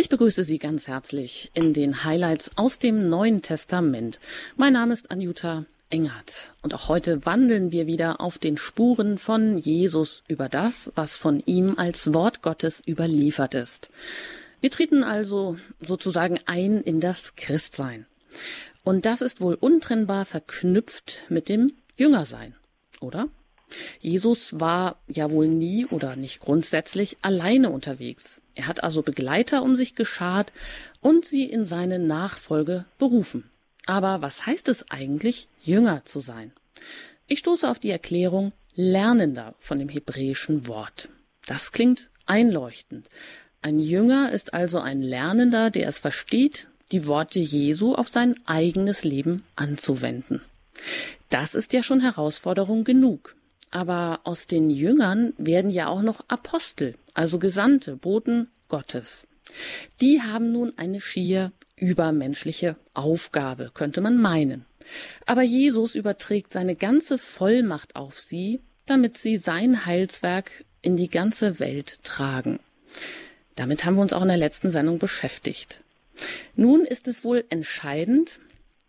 Ich begrüße Sie ganz herzlich in den Highlights aus dem Neuen Testament. Mein Name ist Anjuta Engert und auch heute wandeln wir wieder auf den Spuren von Jesus über das, was von ihm als Wort Gottes überliefert ist. Wir treten also sozusagen ein in das Christsein. Und das ist wohl untrennbar verknüpft mit dem Jüngersein, oder? Jesus war ja wohl nie oder nicht grundsätzlich alleine unterwegs. Er hat also Begleiter um sich geschart und sie in seine Nachfolge berufen. Aber was heißt es eigentlich, Jünger zu sein? Ich stoße auf die Erklärung Lernender von dem hebräischen Wort. Das klingt einleuchtend. Ein Jünger ist also ein Lernender, der es versteht, die Worte Jesu auf sein eigenes Leben anzuwenden. Das ist ja schon Herausforderung genug. Aber aus den Jüngern werden ja auch noch Apostel, also Gesandte, Boten Gottes. Die haben nun eine schier übermenschliche Aufgabe, könnte man meinen. Aber Jesus überträgt seine ganze Vollmacht auf sie, damit sie sein Heilswerk in die ganze Welt tragen. Damit haben wir uns auch in der letzten Sendung beschäftigt. Nun ist es wohl entscheidend,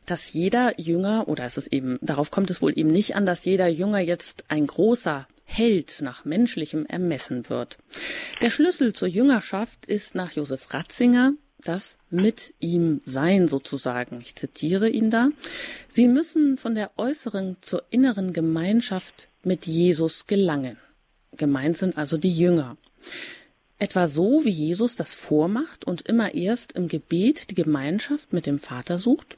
dass jeder Jünger, oder es ist eben, darauf kommt es wohl eben nicht an, dass jeder Jünger jetzt ein großer Held nach menschlichem Ermessen wird. Der Schlüssel zur Jüngerschaft ist nach Josef Ratzinger das mit ihm sein sozusagen. Ich zitiere ihn da. Sie müssen von der äußeren zur inneren Gemeinschaft mit Jesus gelangen. Gemeint sind also die Jünger. Etwa so, wie Jesus das vormacht und immer erst im Gebet die Gemeinschaft mit dem Vater sucht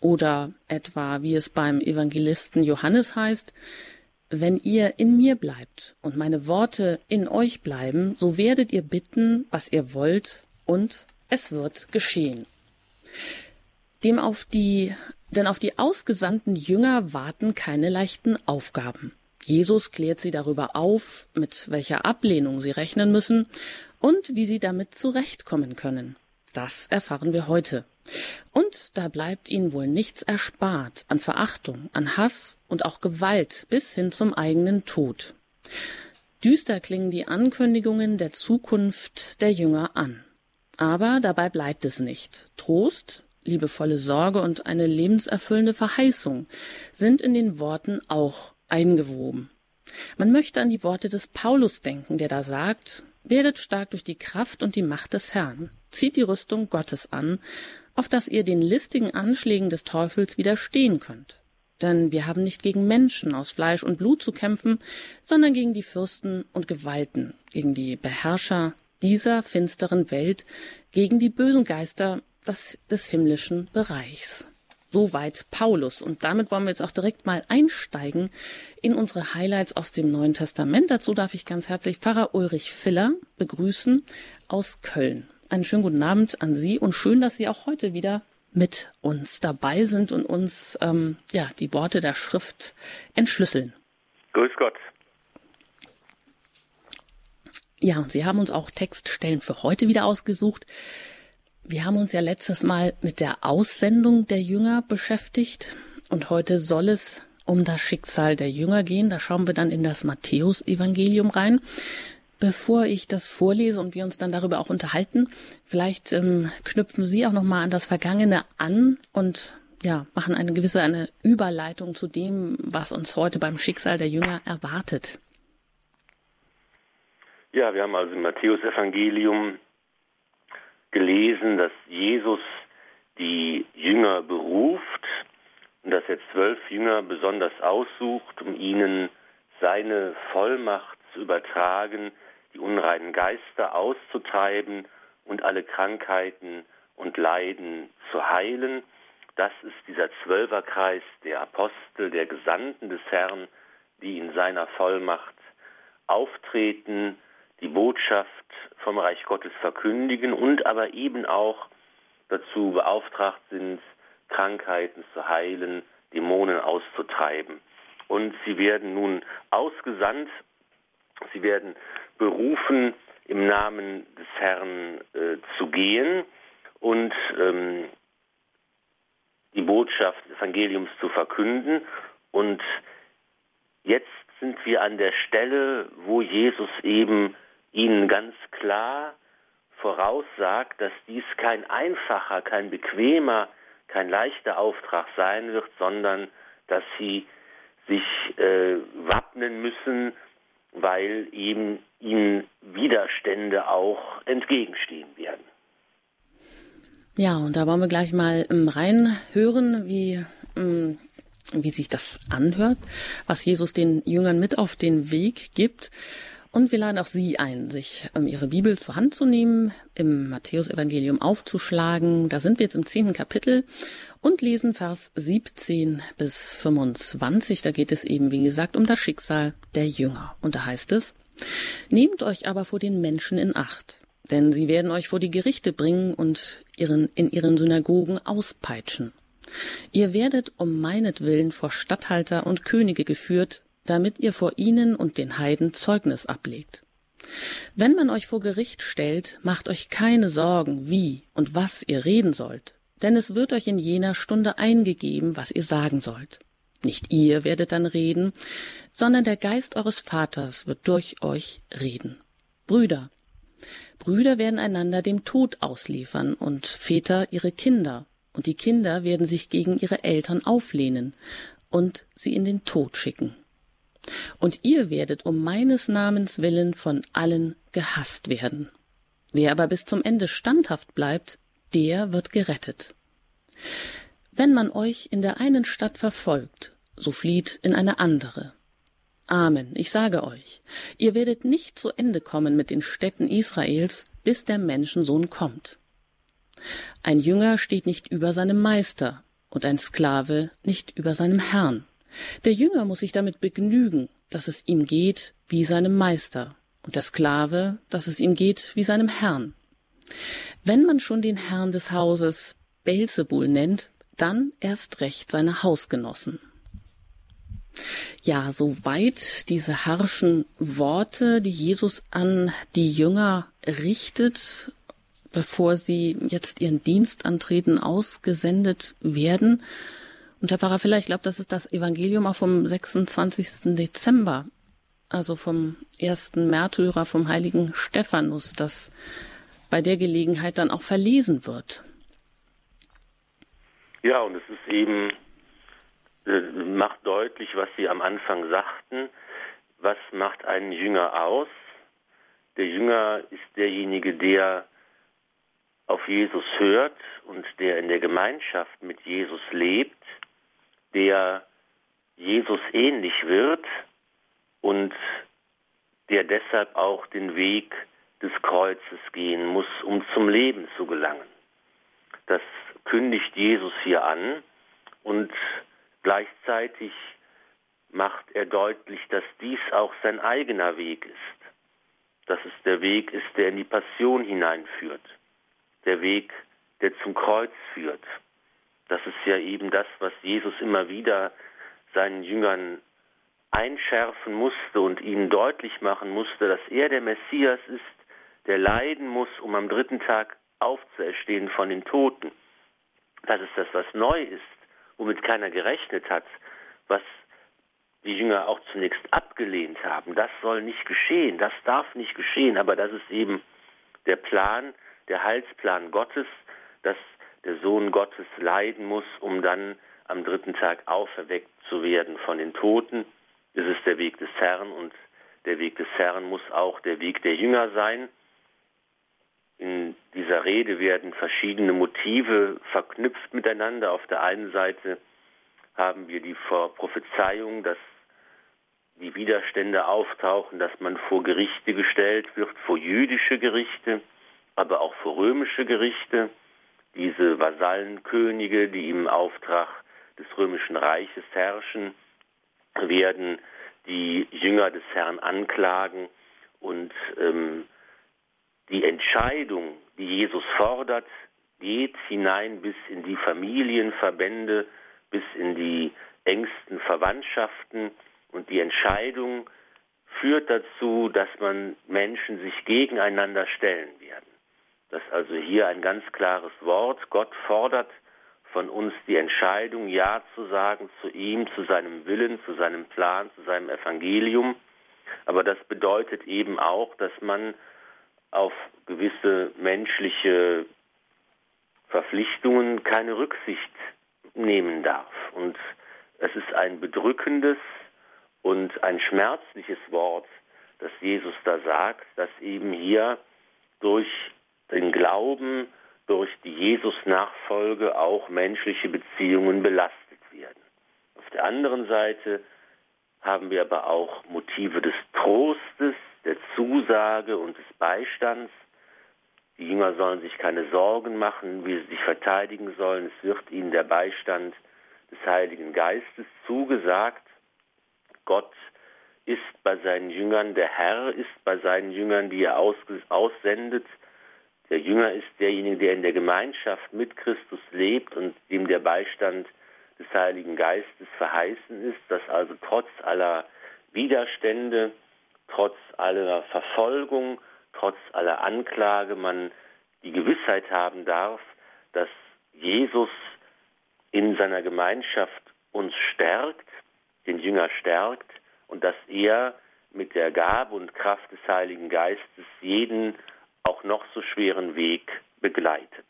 oder etwa, wie es beim Evangelisten Johannes heißt, wenn ihr in mir bleibt und meine Worte in euch bleiben, so werdet ihr bitten, was ihr wollt, und es wird geschehen. Dem auf die, denn auf die ausgesandten Jünger warten keine leichten Aufgaben. Jesus klärt sie darüber auf, mit welcher Ablehnung sie rechnen müssen und wie sie damit zurechtkommen können. Das erfahren wir heute. Und da bleibt ihnen wohl nichts erspart an Verachtung, an Hass und auch Gewalt bis hin zum eigenen Tod. Düster klingen die Ankündigungen der Zukunft der Jünger an. Aber dabei bleibt es nicht. Trost, liebevolle Sorge und eine lebenserfüllende Verheißung sind in den Worten auch eingewoben. Man möchte an die Worte des Paulus denken, der da sagt, werdet stark durch die Kraft und die Macht des Herrn, zieht die Rüstung Gottes an auf dass ihr den listigen Anschlägen des Teufels widerstehen könnt. Denn wir haben nicht gegen Menschen aus Fleisch und Blut zu kämpfen, sondern gegen die Fürsten und Gewalten, gegen die Beherrscher dieser finsteren Welt, gegen die bösen Geister des, des himmlischen Bereichs. Soweit Paulus. Und damit wollen wir jetzt auch direkt mal einsteigen in unsere Highlights aus dem Neuen Testament. Dazu darf ich ganz herzlich Pfarrer Ulrich Filler begrüßen aus Köln. Einen schönen guten Abend an Sie und schön, dass Sie auch heute wieder mit uns dabei sind und uns ähm, ja, die Worte der Schrift entschlüsseln. Grüß Gott. Ja, und Sie haben uns auch Textstellen für heute wieder ausgesucht. Wir haben uns ja letztes Mal mit der Aussendung der Jünger beschäftigt und heute soll es um das Schicksal der Jünger gehen. Da schauen wir dann in das Matthäusevangelium rein. Bevor ich das vorlese und wir uns dann darüber auch unterhalten, vielleicht ähm, knüpfen Sie auch noch mal an das Vergangene an und ja, machen eine gewisse eine Überleitung zu dem, was uns heute beim Schicksal der Jünger erwartet. Ja, wir haben also im Matthäus-Evangelium gelesen, dass Jesus die Jünger beruft und dass er zwölf Jünger besonders aussucht, um ihnen seine Vollmacht zu übertragen, die unreinen Geister auszutreiben und alle Krankheiten und Leiden zu heilen. Das ist dieser Zwölferkreis der Apostel, der Gesandten des Herrn, die in seiner Vollmacht auftreten, die Botschaft vom Reich Gottes verkündigen und aber eben auch dazu beauftragt sind, Krankheiten zu heilen, Dämonen auszutreiben. Und sie werden nun ausgesandt, sie werden berufen, im Namen des Herrn äh, zu gehen und ähm, die Botschaft des Evangeliums zu verkünden. Und jetzt sind wir an der Stelle, wo Jesus eben ihnen ganz klar voraussagt, dass dies kein einfacher, kein bequemer, kein leichter Auftrag sein wird, sondern dass sie sich äh, wappnen müssen, weil eben ihnen Widerstände auch entgegenstehen werden. Ja, und da wollen wir gleich mal ähm, reinhören, wie, ähm, wie sich das anhört, was Jesus den Jüngern mit auf den Weg gibt. Und wir laden auch Sie ein, sich ähm, Ihre Bibel zur Hand zu nehmen, im Matthäusevangelium aufzuschlagen. Da sind wir jetzt im zehnten Kapitel und lesen Vers 17 bis 25. Da geht es eben, wie gesagt, um das Schicksal der Jünger. Und da heißt es, Nehmt euch aber vor den Menschen in Acht, denn sie werden euch vor die Gerichte bringen und ihren, in ihren Synagogen auspeitschen. Ihr werdet um meinetwillen vor Statthalter und Könige geführt, damit ihr vor ihnen und den Heiden Zeugnis ablegt. Wenn man euch vor Gericht stellt, macht euch keine Sorgen, wie und was ihr reden sollt, denn es wird euch in jener Stunde eingegeben, was ihr sagen sollt. Nicht ihr werdet dann reden, sondern der Geist eures Vaters wird durch euch reden. Brüder, Brüder werden einander dem Tod ausliefern und Väter ihre Kinder, und die Kinder werden sich gegen ihre Eltern auflehnen und sie in den Tod schicken. Und ihr werdet um meines Namens willen von allen gehasst werden. Wer aber bis zum Ende standhaft bleibt, der wird gerettet. Wenn man euch in der einen Stadt verfolgt, so flieht in eine andere. Amen, ich sage euch, ihr werdet nicht zu Ende kommen mit den Städten Israels, bis der Menschensohn kommt. Ein Jünger steht nicht über seinem Meister und ein Sklave nicht über seinem Herrn. Der Jünger muss sich damit begnügen, dass es ihm geht wie seinem Meister, und der Sklave, dass es ihm geht wie seinem Herrn. Wenn man schon den Herrn des Hauses Belzebul nennt, dann erst recht seine Hausgenossen. Ja, soweit diese harschen Worte, die Jesus an die Jünger richtet, bevor sie jetzt ihren Dienst antreten, ausgesendet werden. Und Herr Pfarrer vielleicht glaubt, das ist das Evangelium auch vom 26. Dezember, also vom ersten Märtyrer, vom heiligen Stephanus, das bei der Gelegenheit dann auch verlesen wird. Ja, und es ist eben, äh, macht deutlich, was Sie am Anfang sagten. Was macht einen Jünger aus? Der Jünger ist derjenige, der auf Jesus hört und der in der Gemeinschaft mit Jesus lebt der Jesus ähnlich wird und der deshalb auch den Weg des Kreuzes gehen muss, um zum Leben zu gelangen. Das kündigt Jesus hier an und gleichzeitig macht er deutlich, dass dies auch sein eigener Weg ist, dass es der Weg ist, der in die Passion hineinführt, der Weg, der zum Kreuz führt. Das ist ja eben das, was Jesus immer wieder seinen Jüngern einschärfen musste und ihnen deutlich machen musste, dass er der Messias ist, der leiden muss, um am dritten Tag aufzuerstehen von den Toten. Das ist das, was neu ist, womit keiner gerechnet hat, was die Jünger auch zunächst abgelehnt haben. Das soll nicht geschehen, das darf nicht geschehen, aber das ist eben der Plan, der Heilsplan Gottes, dass der Sohn Gottes leiden muss, um dann am dritten Tag auferweckt zu werden von den Toten. Es ist der Weg des Herrn und der Weg des Herrn muss auch der Weg der Jünger sein. In dieser Rede werden verschiedene Motive verknüpft miteinander. Auf der einen Seite haben wir die Prophezeiung, dass die Widerstände auftauchen, dass man vor Gerichte gestellt wird, vor jüdische Gerichte, aber auch vor römische Gerichte diese Vasallenkönige, die im Auftrag des römischen Reiches herrschen, werden die Jünger des Herrn anklagen und ähm, die Entscheidung, die Jesus fordert, geht hinein bis in die Familienverbände, bis in die engsten Verwandtschaften und die Entscheidung führt dazu, dass man Menschen sich gegeneinander stellen werden. Das ist also hier ein ganz klares Wort. Gott fordert von uns die Entscheidung, Ja zu sagen zu ihm, zu seinem Willen, zu seinem Plan, zu seinem Evangelium. Aber das bedeutet eben auch, dass man auf gewisse menschliche Verpflichtungen keine Rücksicht nehmen darf. Und es ist ein bedrückendes und ein schmerzliches Wort, das Jesus da sagt, dass eben hier durch den Glauben, durch die Jesus-Nachfolge auch menschliche Beziehungen belastet werden. Auf der anderen Seite haben wir aber auch Motive des Trostes, der Zusage und des Beistands. Die Jünger sollen sich keine Sorgen machen, wie sie sich verteidigen sollen. Es wird ihnen der Beistand des Heiligen Geistes zugesagt. Gott ist bei seinen Jüngern, der Herr ist bei seinen Jüngern, die er aussendet. Der Jünger ist derjenige, der in der Gemeinschaft mit Christus lebt und dem der Beistand des Heiligen Geistes verheißen ist, dass also trotz aller Widerstände, trotz aller Verfolgung, trotz aller Anklage man die Gewissheit haben darf, dass Jesus in seiner Gemeinschaft uns stärkt, den Jünger stärkt und dass er mit der Gabe und Kraft des Heiligen Geistes jeden auch noch so schweren Weg begleitet.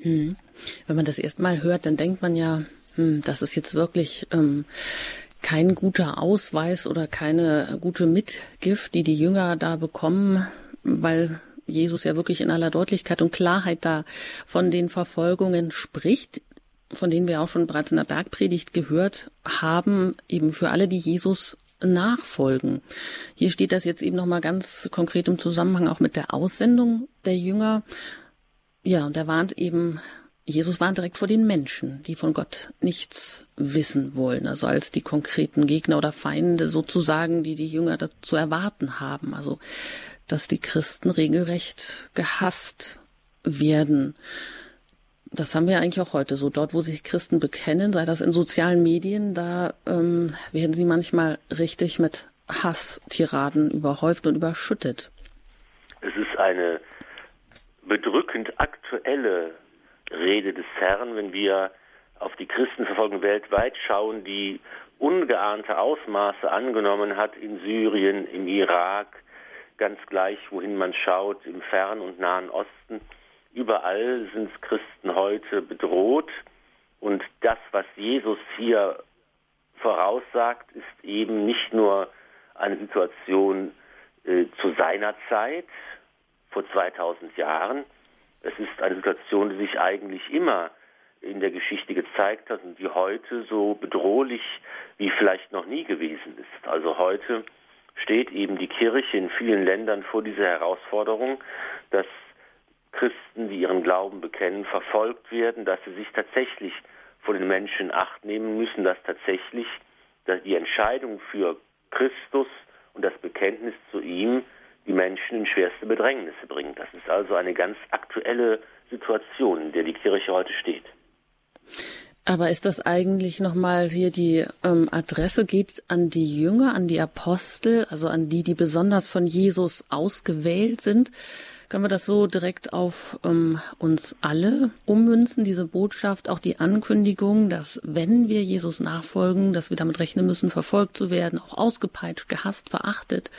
Hm. Wenn man das erstmal hört, dann denkt man ja, hm, das ist jetzt wirklich ähm, kein guter Ausweis oder keine gute Mitgift, die die Jünger da bekommen, weil Jesus ja wirklich in aller Deutlichkeit und Klarheit da von den Verfolgungen spricht, von denen wir auch schon bereits in der Bergpredigt gehört haben, eben für alle, die Jesus nachfolgen. Hier steht das jetzt eben nochmal ganz konkret im Zusammenhang auch mit der Aussendung der Jünger. Ja, und er warnt eben, Jesus warnt direkt vor den Menschen, die von Gott nichts wissen wollen, also als die konkreten Gegner oder Feinde sozusagen, die die Jünger dazu erwarten haben. Also, dass die Christen regelrecht gehasst werden. Das haben wir eigentlich auch heute so. Dort, wo sich Christen bekennen, sei das in sozialen Medien, da ähm, werden sie manchmal richtig mit Hasstiraden überhäuft und überschüttet. Es ist eine bedrückend aktuelle Rede des Herrn, wenn wir auf die Christenverfolgung weltweit schauen, die ungeahnte Ausmaße angenommen hat in Syrien, im Irak, ganz gleich, wohin man schaut, im Fern- und Nahen Osten. Überall sind Christen heute bedroht und das, was Jesus hier voraussagt, ist eben nicht nur eine Situation äh, zu seiner Zeit, vor 2000 Jahren. Es ist eine Situation, die sich eigentlich immer in der Geschichte gezeigt hat und die heute so bedrohlich wie vielleicht noch nie gewesen ist. Also heute steht eben die Kirche in vielen Ländern vor dieser Herausforderung, dass Christen, die ihren Glauben bekennen, verfolgt werden, dass sie sich tatsächlich vor den Menschen acht nehmen müssen, dass tatsächlich dass die Entscheidung für Christus und das Bekenntnis zu ihm die Menschen in schwerste Bedrängnisse bringt. Das ist also eine ganz aktuelle Situation, in der die Kirche heute steht. Aber ist das eigentlich nochmal hier die ähm, Adresse? Geht an die Jünger, an die Apostel, also an die, die besonders von Jesus ausgewählt sind? Können wir das so direkt auf ähm, uns alle ummünzen, diese Botschaft, auch die Ankündigung, dass wenn wir Jesus nachfolgen, dass wir damit rechnen müssen, verfolgt zu werden, auch ausgepeitscht, gehasst, verachtet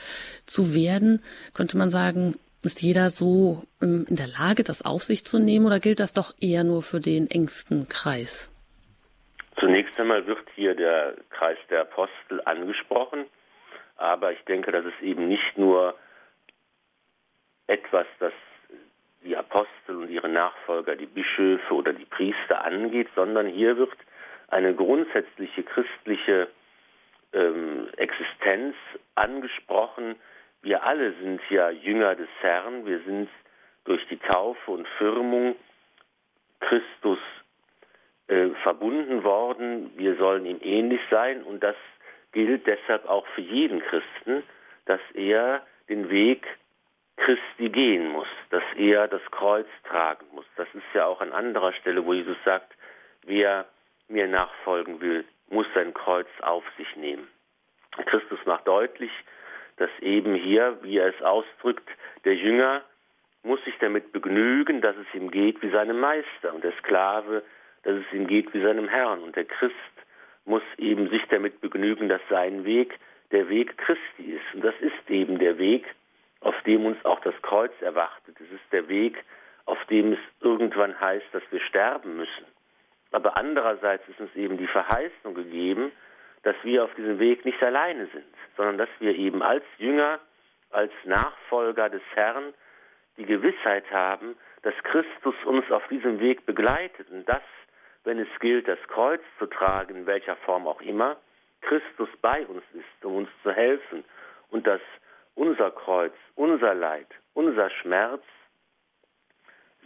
zu werden? Könnte man sagen, ist jeder so ähm, in der Lage, das auf sich zu nehmen oder gilt das doch eher nur für den engsten Kreis? Zunächst einmal wird hier der Kreis der Apostel angesprochen, aber ich denke, dass es eben nicht nur etwas, das die Apostel und ihre Nachfolger, die Bischöfe oder die Priester angeht, sondern hier wird eine grundsätzliche christliche ähm, Existenz angesprochen. Wir alle sind ja Jünger des Herrn, wir sind durch die Taufe und Firmung Christus äh, verbunden worden, wir sollen ihm ähnlich sein. Und das gilt deshalb auch für jeden Christen, dass er den Weg Christi gehen muss, dass er das Kreuz tragen muss. Das ist ja auch an anderer Stelle, wo Jesus sagt, wer mir nachfolgen will, muss sein Kreuz auf sich nehmen. Christus macht deutlich, dass eben hier, wie er es ausdrückt, der Jünger muss sich damit begnügen, dass es ihm geht wie seinem Meister und der Sklave, dass es ihm geht wie seinem Herrn und der Christ muss eben sich damit begnügen, dass sein Weg der Weg Christi ist. Und das ist eben der Weg, auf dem uns auch das Kreuz erwartet. Es ist der Weg, auf dem es irgendwann heißt, dass wir sterben müssen. Aber andererseits ist uns eben die Verheißung gegeben, dass wir auf diesem Weg nicht alleine sind, sondern dass wir eben als Jünger, als Nachfolger des Herrn die Gewissheit haben, dass Christus uns auf diesem Weg begleitet und dass, wenn es gilt, das Kreuz zu tragen, in welcher Form auch immer, Christus bei uns ist, um uns zu helfen und dass unser Kreuz, unser Leid, unser Schmerz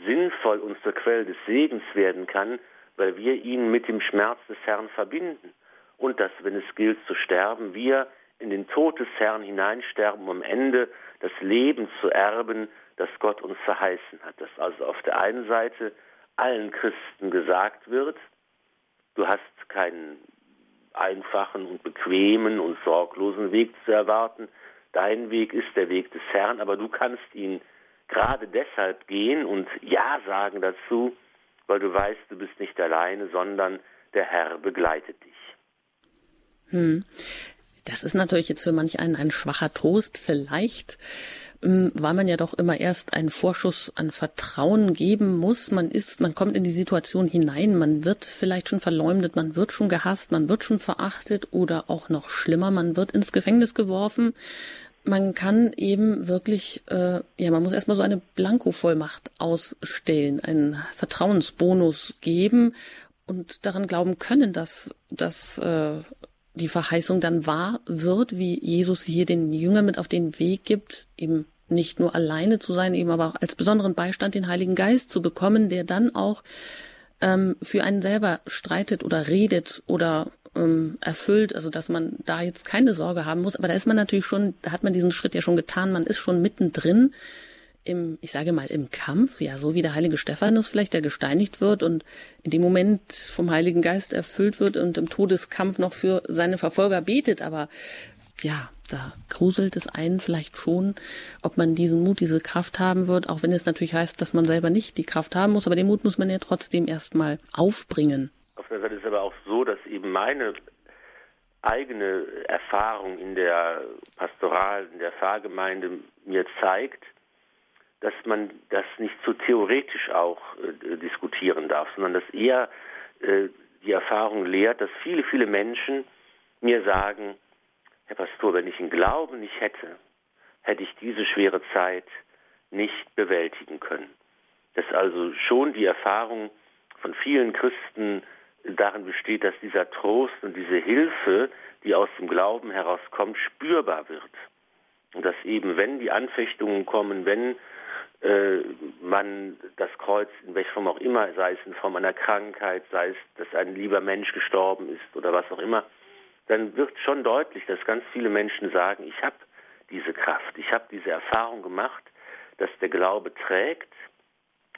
sinnvoll und zur Quelle des Segens werden kann, weil wir ihn mit dem Schmerz des Herrn verbinden und dass, wenn es gilt zu sterben, wir in den Tod des Herrn hineinsterben, um am Ende das Leben zu erben, das Gott uns verheißen hat. Dass also auf der einen Seite allen Christen gesagt wird, du hast keinen einfachen und bequemen und sorglosen Weg zu erwarten, dein Weg ist der Weg des Herrn, aber du kannst ihn gerade deshalb gehen und Ja sagen dazu, weil du weißt, du bist nicht alleine, sondern der Herr begleitet dich. Hm. Das ist natürlich jetzt für manch einen ein schwacher Trost. Vielleicht, hm, weil man ja doch immer erst einen Vorschuss an Vertrauen geben muss. Man ist, man kommt in die Situation hinein, man wird vielleicht schon verleumdet, man wird schon gehasst, man wird schon verachtet oder auch noch schlimmer, man wird ins Gefängnis geworfen. Man kann eben wirklich, äh, ja, man muss erstmal so eine Blankovollmacht ausstellen, einen Vertrauensbonus geben und daran glauben können, dass, dass äh, die Verheißung dann wahr wird, wie Jesus hier den Jüngern mit auf den Weg gibt, eben nicht nur alleine zu sein, eben aber auch als besonderen Beistand den Heiligen Geist zu bekommen, der dann auch ähm, für einen selber streitet oder redet oder ähm, erfüllt, also dass man da jetzt keine Sorge haben muss. Aber da ist man natürlich schon, da hat man diesen Schritt ja schon getan, man ist schon mittendrin im, ich sage mal, im Kampf, ja, so wie der heilige Stephanus vielleicht, der gesteinigt wird und in dem Moment vom Heiligen Geist erfüllt wird und im Todeskampf noch für seine Verfolger betet, aber ja, da gruselt es einen vielleicht schon, ob man diesen Mut, diese Kraft haben wird, auch wenn es natürlich heißt, dass man selber nicht die Kraft haben muss, aber den Mut muss man ja trotzdem erstmal aufbringen. Auf der Seite ist aber auch so, dass eben meine eigene Erfahrung in der Pastoral, in der Pfarrgemeinde mir zeigt, dass man das nicht zu theoretisch auch äh, diskutieren darf, sondern dass eher äh, die Erfahrung lehrt, dass viele, viele Menschen mir sagen, Herr Pastor, wenn ich einen Glauben nicht hätte, hätte ich diese schwere Zeit nicht bewältigen können. Dass also schon die Erfahrung von vielen Christen darin besteht, dass dieser Trost und diese Hilfe, die aus dem Glauben herauskommt, spürbar wird. Und dass eben, wenn die Anfechtungen kommen, wenn äh, man das Kreuz in welcher Form auch immer, sei es in Form einer Krankheit, sei es, dass ein lieber Mensch gestorben ist oder was auch immer, dann wird schon deutlich, dass ganz viele Menschen sagen, ich habe diese Kraft, ich habe diese Erfahrung gemacht, dass der Glaube trägt,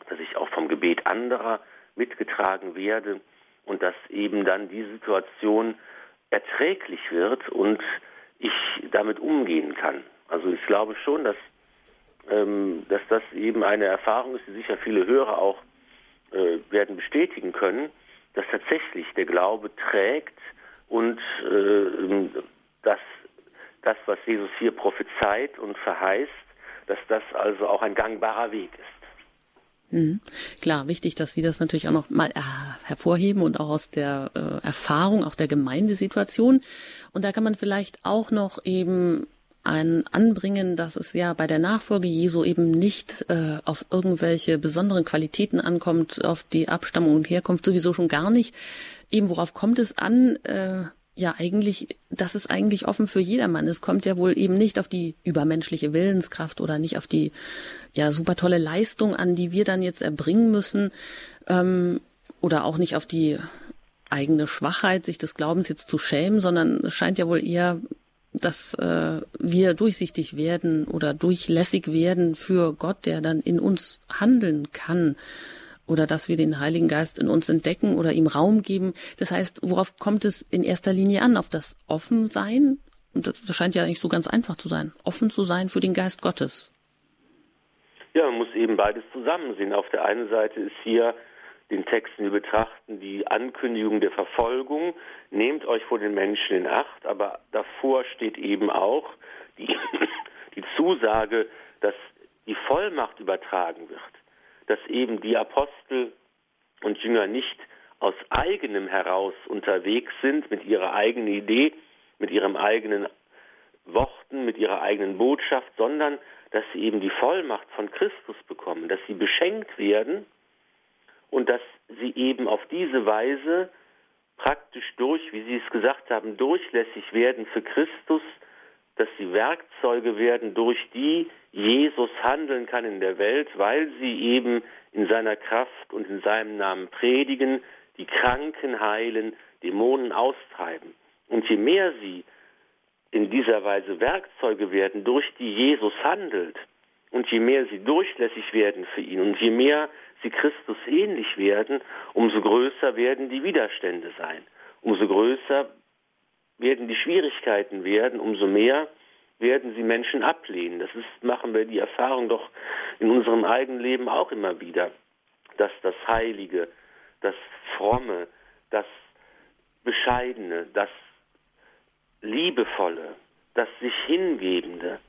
dass ich auch vom Gebet anderer mitgetragen werde und dass eben dann die Situation erträglich wird und ich damit umgehen kann. Also ich glaube schon, dass ähm, dass das eben eine Erfahrung ist, die sicher viele Hörer auch äh, werden bestätigen können, dass tatsächlich der Glaube trägt und äh, dass das, was Jesus hier prophezeit und verheißt, dass das also auch ein gangbarer Weg ist. Mhm. Klar, wichtig, dass Sie das natürlich auch noch mal äh, hervorheben und auch aus der äh, Erfahrung, auch der Gemeindesituation. Und da kann man vielleicht auch noch eben ein Anbringen, dass es ja bei der Nachfolge Jesu eben nicht äh, auf irgendwelche besonderen Qualitäten ankommt, auf die Abstammung und Herkunft sowieso schon gar nicht. Eben worauf kommt es an? Äh, ja, eigentlich, das ist eigentlich offen für jedermann. Es kommt ja wohl eben nicht auf die übermenschliche Willenskraft oder nicht auf die ja super tolle Leistung an, die wir dann jetzt erbringen müssen, ähm, oder auch nicht auf die eigene Schwachheit, sich des Glaubens jetzt zu schämen, sondern es scheint ja wohl eher dass äh, wir durchsichtig werden oder durchlässig werden für Gott, der dann in uns handeln kann oder dass wir den Heiligen Geist in uns entdecken oder ihm Raum geben. Das heißt, worauf kommt es in erster Linie an? Auf das Offensein? Das, scheint ja nicht so ganz einfach zu sein. Offen zu sein für den Geist Gottes. Ja, man muss eben beides zusammen sehen. Auf der einen Seite ist hier den Texten wir betrachten, die Ankündigung der Verfolgung, nehmt euch vor den Menschen in Acht, aber davor steht eben auch die, die Zusage, dass die Vollmacht übertragen wird, dass eben die Apostel und Jünger nicht aus eigenem heraus unterwegs sind mit ihrer eigenen Idee, mit ihrem eigenen Worten, mit ihrer eigenen Botschaft, sondern dass sie eben die Vollmacht von Christus bekommen, dass sie beschenkt werden und dass sie eben auf diese Weise praktisch durch, wie Sie es gesagt haben, durchlässig werden für Christus, dass sie Werkzeuge werden, durch die Jesus handeln kann in der Welt, weil sie eben in seiner Kraft und in seinem Namen predigen, die Kranken heilen, Dämonen austreiben. Und je mehr sie in dieser Weise Werkzeuge werden, durch die Jesus handelt, und je mehr sie durchlässig werden für ihn und je mehr sie Christus ähnlich werden, umso größer werden die Widerstände sein. Umso größer werden die Schwierigkeiten werden, umso mehr werden sie Menschen ablehnen. Das ist, machen wir die Erfahrung doch in unserem eigenen Leben auch immer wieder, dass das Heilige, das Fromme, das Bescheidene, das Liebevolle, das sich Hingebende,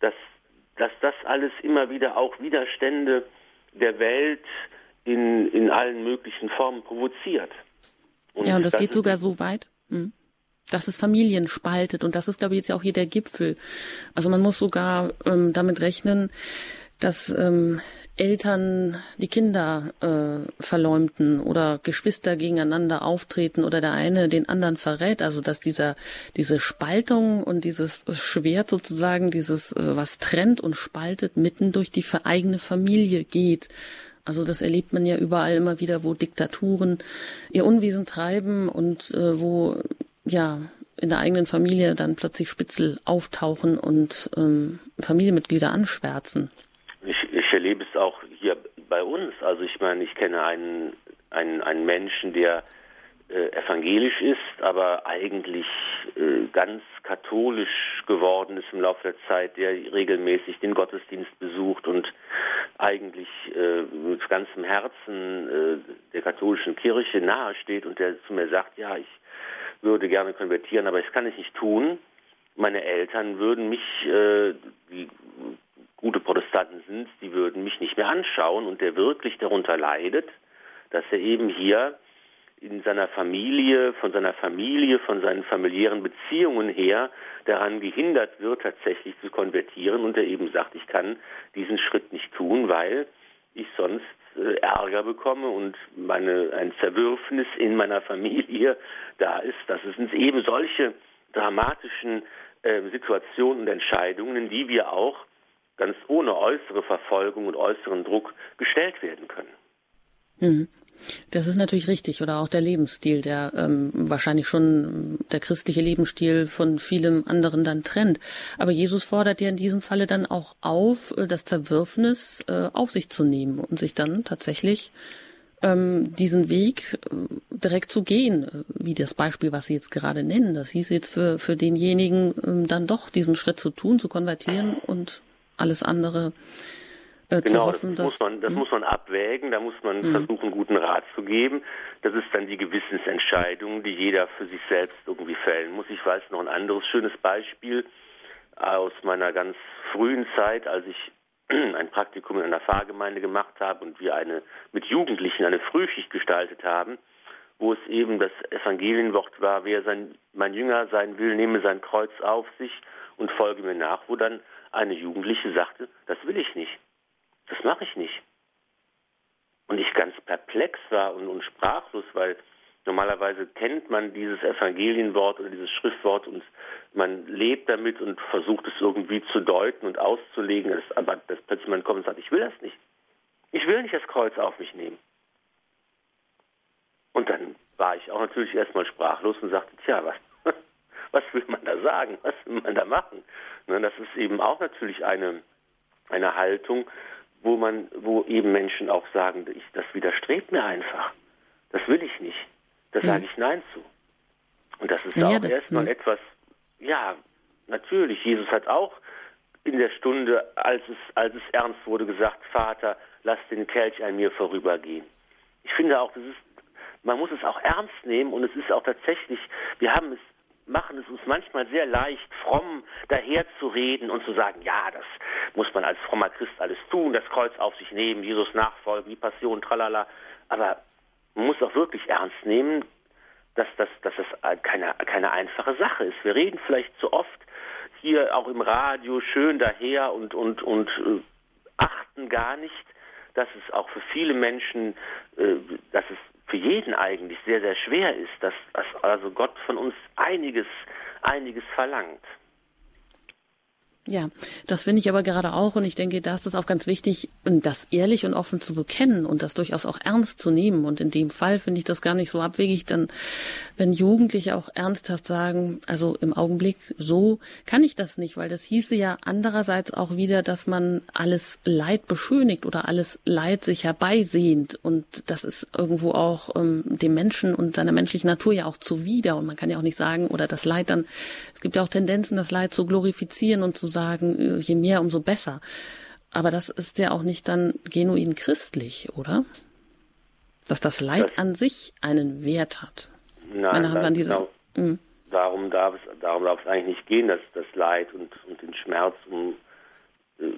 dass, dass das alles immer wieder auch Widerstände der Welt in, in allen möglichen Formen provoziert. Und ja, und das, das geht sogar so weit. Hm dass es Familien spaltet. Und das ist, glaube ich, jetzt ja auch hier der Gipfel. Also man muss sogar ähm, damit rechnen, dass ähm, Eltern die Kinder äh, verleumden oder Geschwister gegeneinander auftreten oder der eine den anderen verrät. Also dass dieser diese Spaltung und dieses Schwert sozusagen, dieses äh, was trennt und spaltet, mitten durch die eigene Familie geht. Also das erlebt man ja überall immer wieder, wo Diktaturen ihr Unwesen treiben und äh, wo ja in der eigenen Familie dann plötzlich Spitzel auftauchen und ähm, Familienmitglieder anschwärzen. Ich, ich erlebe es auch hier bei uns. Also ich meine, ich kenne einen, einen, einen Menschen, der äh, evangelisch ist, aber eigentlich äh, ganz katholisch geworden ist im Laufe der Zeit, der regelmäßig den Gottesdienst besucht und eigentlich äh, mit ganzem Herzen äh, der katholischen Kirche nahesteht und der zu mir sagt, ja, ich würde gerne konvertieren, aber das kann ich nicht tun. Meine Eltern würden mich, äh, die gute Protestanten sind, die würden mich nicht mehr anschauen und der wirklich darunter leidet, dass er eben hier in seiner Familie, von seiner Familie, von seinen familiären Beziehungen her daran gehindert wird, tatsächlich zu konvertieren und er eben sagt, ich kann diesen Schritt nicht tun, weil ich sonst äh, Ärger bekomme und meine, ein Zerwürfnis in meiner Familie da ist. Das sind eben solche dramatischen äh, Situationen und Entscheidungen, die wir auch ganz ohne äußere Verfolgung und äußeren Druck gestellt werden können. Mhm. Das ist natürlich richtig oder auch der Lebensstil, der ähm, wahrscheinlich schon der christliche Lebensstil von vielem anderen dann trennt. Aber Jesus fordert ja in diesem Falle dann auch auf, äh, das Zerwürfnis äh, auf sich zu nehmen und sich dann tatsächlich ähm, diesen Weg äh, direkt zu gehen, wie das Beispiel, was Sie jetzt gerade nennen. Das hieß jetzt für, für denjenigen ähm, dann doch diesen Schritt zu tun, zu konvertieren und alles andere äh, genau, hoffen, das, muss man, das hm? muss man abwägen, da muss man hm. versuchen, guten Rat zu geben. Das ist dann die Gewissensentscheidung, die jeder für sich selbst irgendwie fällen muss. Ich weiß noch ein anderes schönes Beispiel aus meiner ganz frühen Zeit, als ich ein Praktikum in einer Pfarrgemeinde gemacht habe und wir eine mit Jugendlichen eine Frühschicht gestaltet haben, wo es eben das Evangelienwort war, wer sein, mein Jünger sein will, nehme sein Kreuz auf sich und folge mir nach, wo dann eine Jugendliche sagte, das will ich nicht. Das mache ich nicht. Und ich ganz perplex war und, und sprachlos, weil normalerweise kennt man dieses Evangelienwort oder dieses Schriftwort und man lebt damit und versucht es irgendwie zu deuten und auszulegen, das, aber dass plötzlich man kommt und sagt, ich will das nicht. Ich will nicht das Kreuz auf mich nehmen. Und dann war ich auch natürlich erstmal sprachlos und sagte, tja, was, was will man da sagen? Was will man da machen? Ne, das ist eben auch natürlich eine, eine Haltung, wo man, wo eben Menschen auch sagen, ich, das widerstrebt mir einfach. Das will ich nicht. Da sage ich Nein zu. Und das ist ja, auch erstmal mhm. etwas, ja, natürlich, Jesus hat auch in der Stunde, als es, als es ernst wurde, gesagt, Vater, lass den Kelch an mir vorübergehen. Ich finde auch, das ist, man muss es auch ernst nehmen und es ist auch tatsächlich, wir haben es machen es uns manchmal sehr leicht, fromm daherzureden und zu sagen, ja, das muss man als frommer Christ alles tun, das Kreuz auf sich nehmen, Jesus nachfolgen, die Passion, tralala. Aber man muss auch wirklich ernst nehmen, dass das, dass das keine, keine einfache Sache ist. Wir reden vielleicht zu oft hier auch im Radio schön daher und, und, und äh, achten gar nicht, dass es auch für viele Menschen, äh, dass es für jeden eigentlich sehr, sehr schwer ist, dass, dass also Gott von uns einiges, einiges verlangt. Ja, das finde ich aber gerade auch und ich denke, da ist es auch ganz wichtig, das ehrlich und offen zu bekennen und das durchaus auch ernst zu nehmen. Und in dem Fall finde ich das gar nicht so abwegig, dann, wenn Jugendliche auch ernsthaft sagen, also im Augenblick so kann ich das nicht, weil das hieße ja andererseits auch wieder, dass man alles Leid beschönigt oder alles Leid sich herbeisehnt und das ist irgendwo auch ähm, dem Menschen und seiner menschlichen Natur ja auch zuwider und man kann ja auch nicht sagen oder das Leid dann, es gibt ja auch Tendenzen, das Leid zu glorifizieren und zu sagen, je mehr, umso besser. Aber das ist ja auch nicht dann genuin christlich, oder? Dass das Leid das an sich einen Wert hat. Nein, Meine, haben dann diese, genau. Mhm. Darum darf es, darum darf es eigentlich nicht gehen, dass das Leid und, und den Schmerz um äh,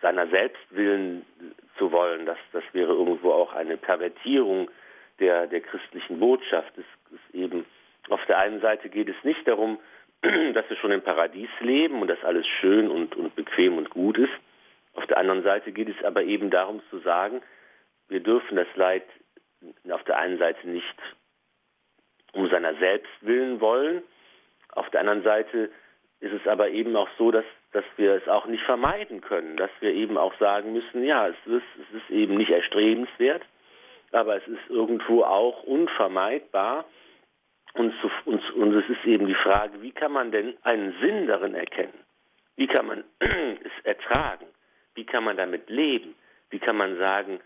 seiner selbst willen zu wollen. Das, das wäre irgendwo auch eine Pervertierung der, der christlichen Botschaft. Es ist eben, auf der einen Seite geht es nicht darum, dass wir schon im Paradies leben und dass alles schön und, und bequem und gut ist. Auf der anderen Seite geht es aber eben darum zu sagen, wir dürfen das Leid auf der einen Seite nicht um seiner selbst willen wollen. Auf der anderen Seite ist es aber eben auch so, dass, dass wir es auch nicht vermeiden können, dass wir eben auch sagen müssen, ja, es ist, es ist eben nicht erstrebenswert, aber es ist irgendwo auch unvermeidbar, und, zu, und, und es ist eben die Frage, wie kann man denn einen Sinn darin erkennen? Wie kann man es ertragen? Wie kann man damit leben? Wie kann man sagen,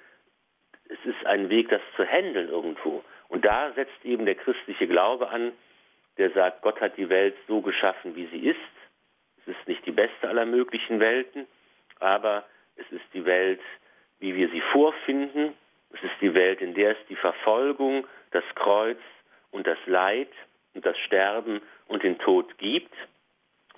es ist ein Weg, das zu handeln irgendwo? Und da setzt eben der christliche Glaube an, der sagt, Gott hat die Welt so geschaffen, wie sie ist. Es ist nicht die beste aller möglichen Welten, aber es ist die Welt, wie wir sie vorfinden. Es ist die Welt, in der es die Verfolgung, das Kreuz, und das Leid und das Sterben und den Tod gibt.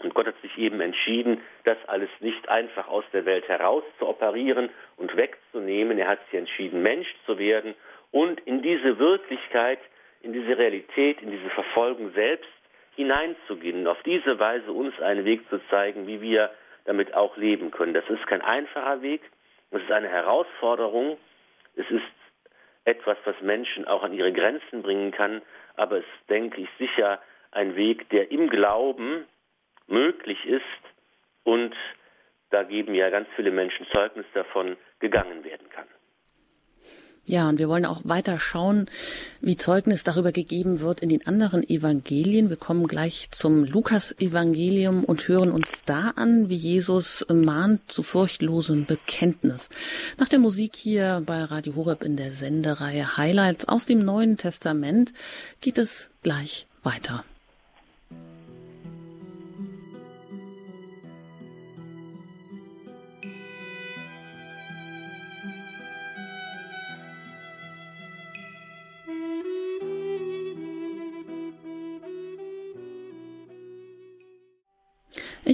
Und Gott hat sich eben entschieden, das alles nicht einfach aus der Welt heraus zu operieren und wegzunehmen. Er hat sich entschieden, Mensch zu werden und in diese Wirklichkeit, in diese Realität, in diese Verfolgung selbst hineinzugehen. auf diese Weise uns einen Weg zu zeigen, wie wir damit auch leben können. Das ist kein einfacher Weg. Es ist eine Herausforderung. Es ist etwas, was Menschen auch an ihre Grenzen bringen kann, aber es ist, denke ich, sicher ein Weg, der im Glauben möglich ist und da geben ja ganz viele Menschen Zeugnis davon, gegangen werden kann. Ja, und wir wollen auch weiter schauen, wie Zeugnis darüber gegeben wird in den anderen Evangelien. Wir kommen gleich zum Lukas-Evangelium und hören uns da an, wie Jesus mahnt zu furchtlosem Bekenntnis. Nach der Musik hier bei Radio Horeb in der Sendereihe Highlights aus dem Neuen Testament geht es gleich weiter.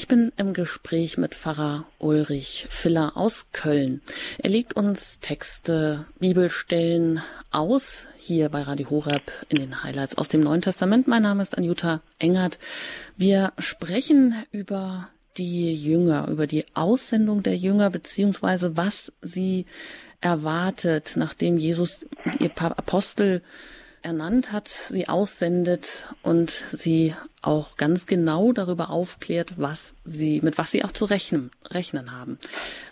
Ich bin im Gespräch mit Pfarrer Ulrich Filler aus Köln. Er legt uns Texte, Bibelstellen aus, hier bei Radio Horeb in den Highlights aus dem Neuen Testament. Mein Name ist Anjuta Engert. Wir sprechen über die Jünger, über die Aussendung der Jünger, beziehungsweise was sie erwartet, nachdem Jesus ihr Apostel ernannt hat, sie aussendet und sie auch ganz genau darüber aufklärt, was sie, mit was sie auch zu rechnen, rechnen haben.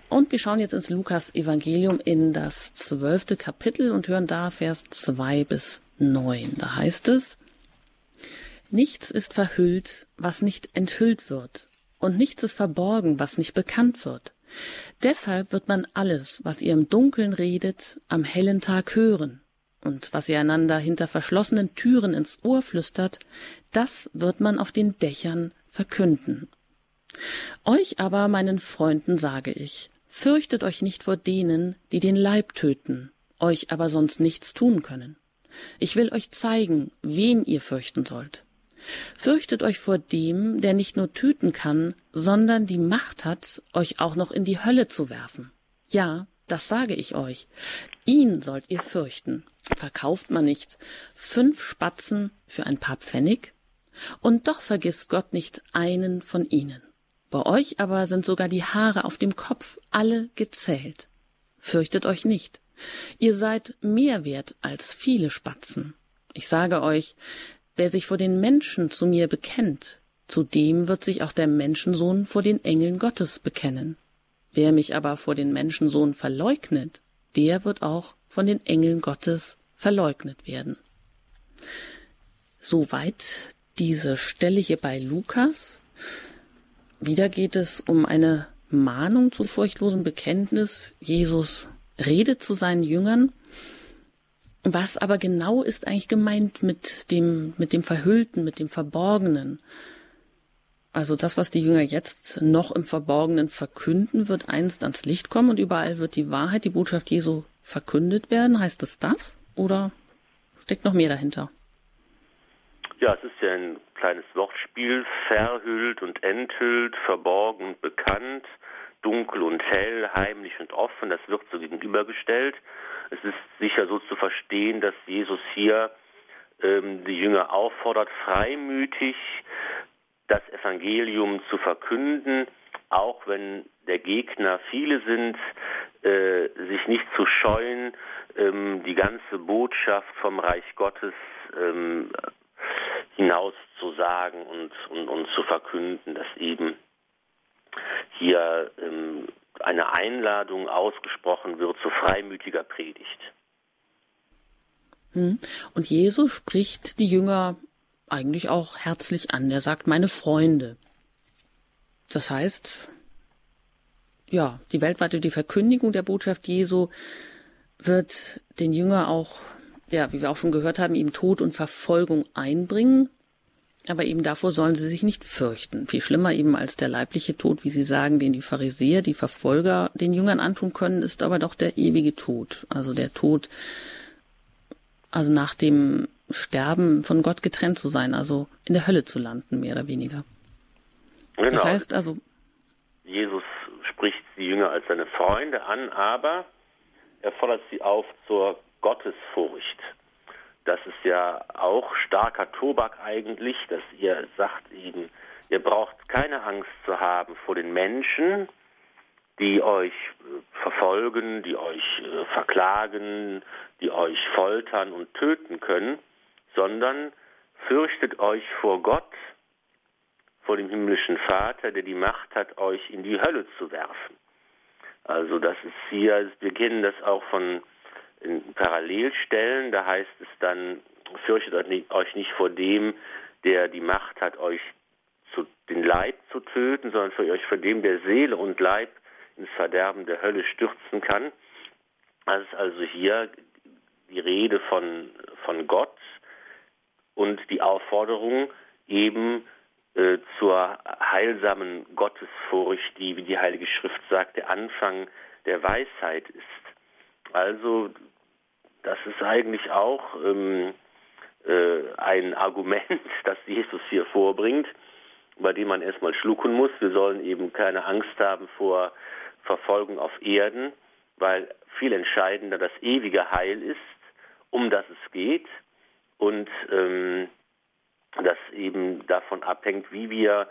Und wir schauen jetzt ins Lukas Evangelium in das zwölfte Kapitel und hören da Vers zwei bis neun. Da heißt es, Nichts ist verhüllt, was nicht enthüllt wird, und nichts ist verborgen, was nicht bekannt wird. Deshalb wird man alles, was ihr im Dunkeln redet, am hellen Tag hören und was ihr einander hinter verschlossenen Türen ins Ohr flüstert, das wird man auf den Dächern verkünden. Euch aber, meinen Freunden, sage ich, fürchtet euch nicht vor denen, die den Leib töten, euch aber sonst nichts tun können. Ich will euch zeigen, wen ihr fürchten sollt. Fürchtet euch vor dem, der nicht nur töten kann, sondern die Macht hat, euch auch noch in die Hölle zu werfen. Ja, das sage ich euch. Ihn sollt ihr fürchten. Verkauft man nicht fünf Spatzen für ein paar Pfennig? Und doch vergisst Gott nicht einen von ihnen. Bei euch aber sind sogar die Haare auf dem Kopf alle gezählt. Fürchtet euch nicht. Ihr seid mehr wert als viele Spatzen. Ich sage euch, wer sich vor den Menschen zu mir bekennt, zu dem wird sich auch der Menschensohn vor den Engeln Gottes bekennen. Wer mich aber vor den Menschensohn verleugnet, der wird auch von den Engeln Gottes verleugnet werden. Soweit diese Stelle hier bei Lukas. Wieder geht es um eine Mahnung zu furchtlosem Bekenntnis. Jesus redet zu seinen Jüngern. Was aber genau ist eigentlich gemeint mit dem, mit dem Verhüllten, mit dem Verborgenen? Also das, was die Jünger jetzt noch im Verborgenen verkünden, wird einst ans Licht kommen und überall wird die Wahrheit, die Botschaft Jesu verkündet werden. Heißt es das? Oder steckt noch mehr dahinter? Ja, es ist ja ein kleines Wortspiel, verhüllt und enthüllt, verborgen und bekannt, dunkel und hell, heimlich und offen, das wird so gegenübergestellt. Es ist sicher so zu verstehen, dass Jesus hier ähm, die Jünger auffordert, freimütig das Evangelium zu verkünden, auch wenn der Gegner viele sind, äh, sich nicht zu scheuen, ähm, die ganze Botschaft vom Reich Gottes ähm, hinaus zu sagen und, und, und zu verkünden, dass eben hier ähm, eine Einladung ausgesprochen wird zu freimütiger Predigt. Hm. Und Jesus spricht die Jünger eigentlich auch herzlich an. Er sagt, meine Freunde. Das heißt, ja, die weltweite die Verkündigung der Botschaft Jesu wird den Jünger auch, ja, wie wir auch schon gehört haben, ihm Tod und Verfolgung einbringen. Aber eben davor sollen sie sich nicht fürchten. Viel schlimmer eben als der leibliche Tod, wie sie sagen, den die Pharisäer, die Verfolger den Jüngern antun können, ist aber doch der ewige Tod. Also der Tod, also nach dem Sterben von Gott getrennt zu sein, also in der Hölle zu landen, mehr oder weniger. Genau. Das heißt also. Jesus spricht die Jünger als seine Freunde an, aber er fordert sie auf zur Gottesfurcht. Das ist ja auch starker Tobak eigentlich, dass ihr sagt eben, ihr braucht keine Angst zu haben vor den Menschen, die euch äh, verfolgen, die euch äh, verklagen, die euch foltern und töten können, sondern fürchtet euch vor Gott, vor dem himmlischen Vater, der die Macht hat, euch in die Hölle zu werfen. Also das ist hier, wir kennen das auch von Parallelstellen, da heißt es dann, fürchtet euch nicht vor dem, der die Macht hat, euch zu, den Leib zu töten, sondern für euch vor dem, der Seele und Leib ins Verderben der Hölle stürzen kann. Das ist also hier die Rede von, von Gott, und die Aufforderung eben äh, zur heilsamen Gottesfurcht, die, wie die Heilige Schrift sagt, der Anfang der Weisheit ist. Also das ist eigentlich auch ähm, äh, ein Argument, das Jesus hier vorbringt, bei dem man erstmal schlucken muss. Wir sollen eben keine Angst haben vor Verfolgung auf Erden, weil viel entscheidender das ewige Heil ist, um das es geht und ähm, das eben davon abhängt, wie wir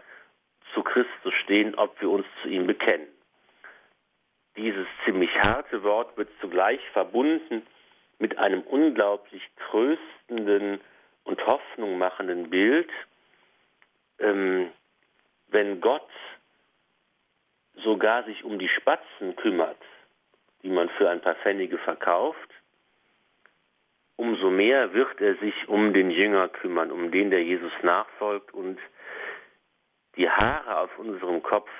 zu Christus stehen, ob wir uns zu ihm bekennen. Dieses ziemlich harte Wort wird zugleich verbunden mit einem unglaublich tröstenden und Hoffnung machenden Bild. Ähm, wenn Gott sogar sich um die Spatzen kümmert, die man für ein paar Pfennige verkauft, umso mehr wird er sich um den Jünger kümmern, um den, der Jesus nachfolgt. Und die Haare auf unserem Kopf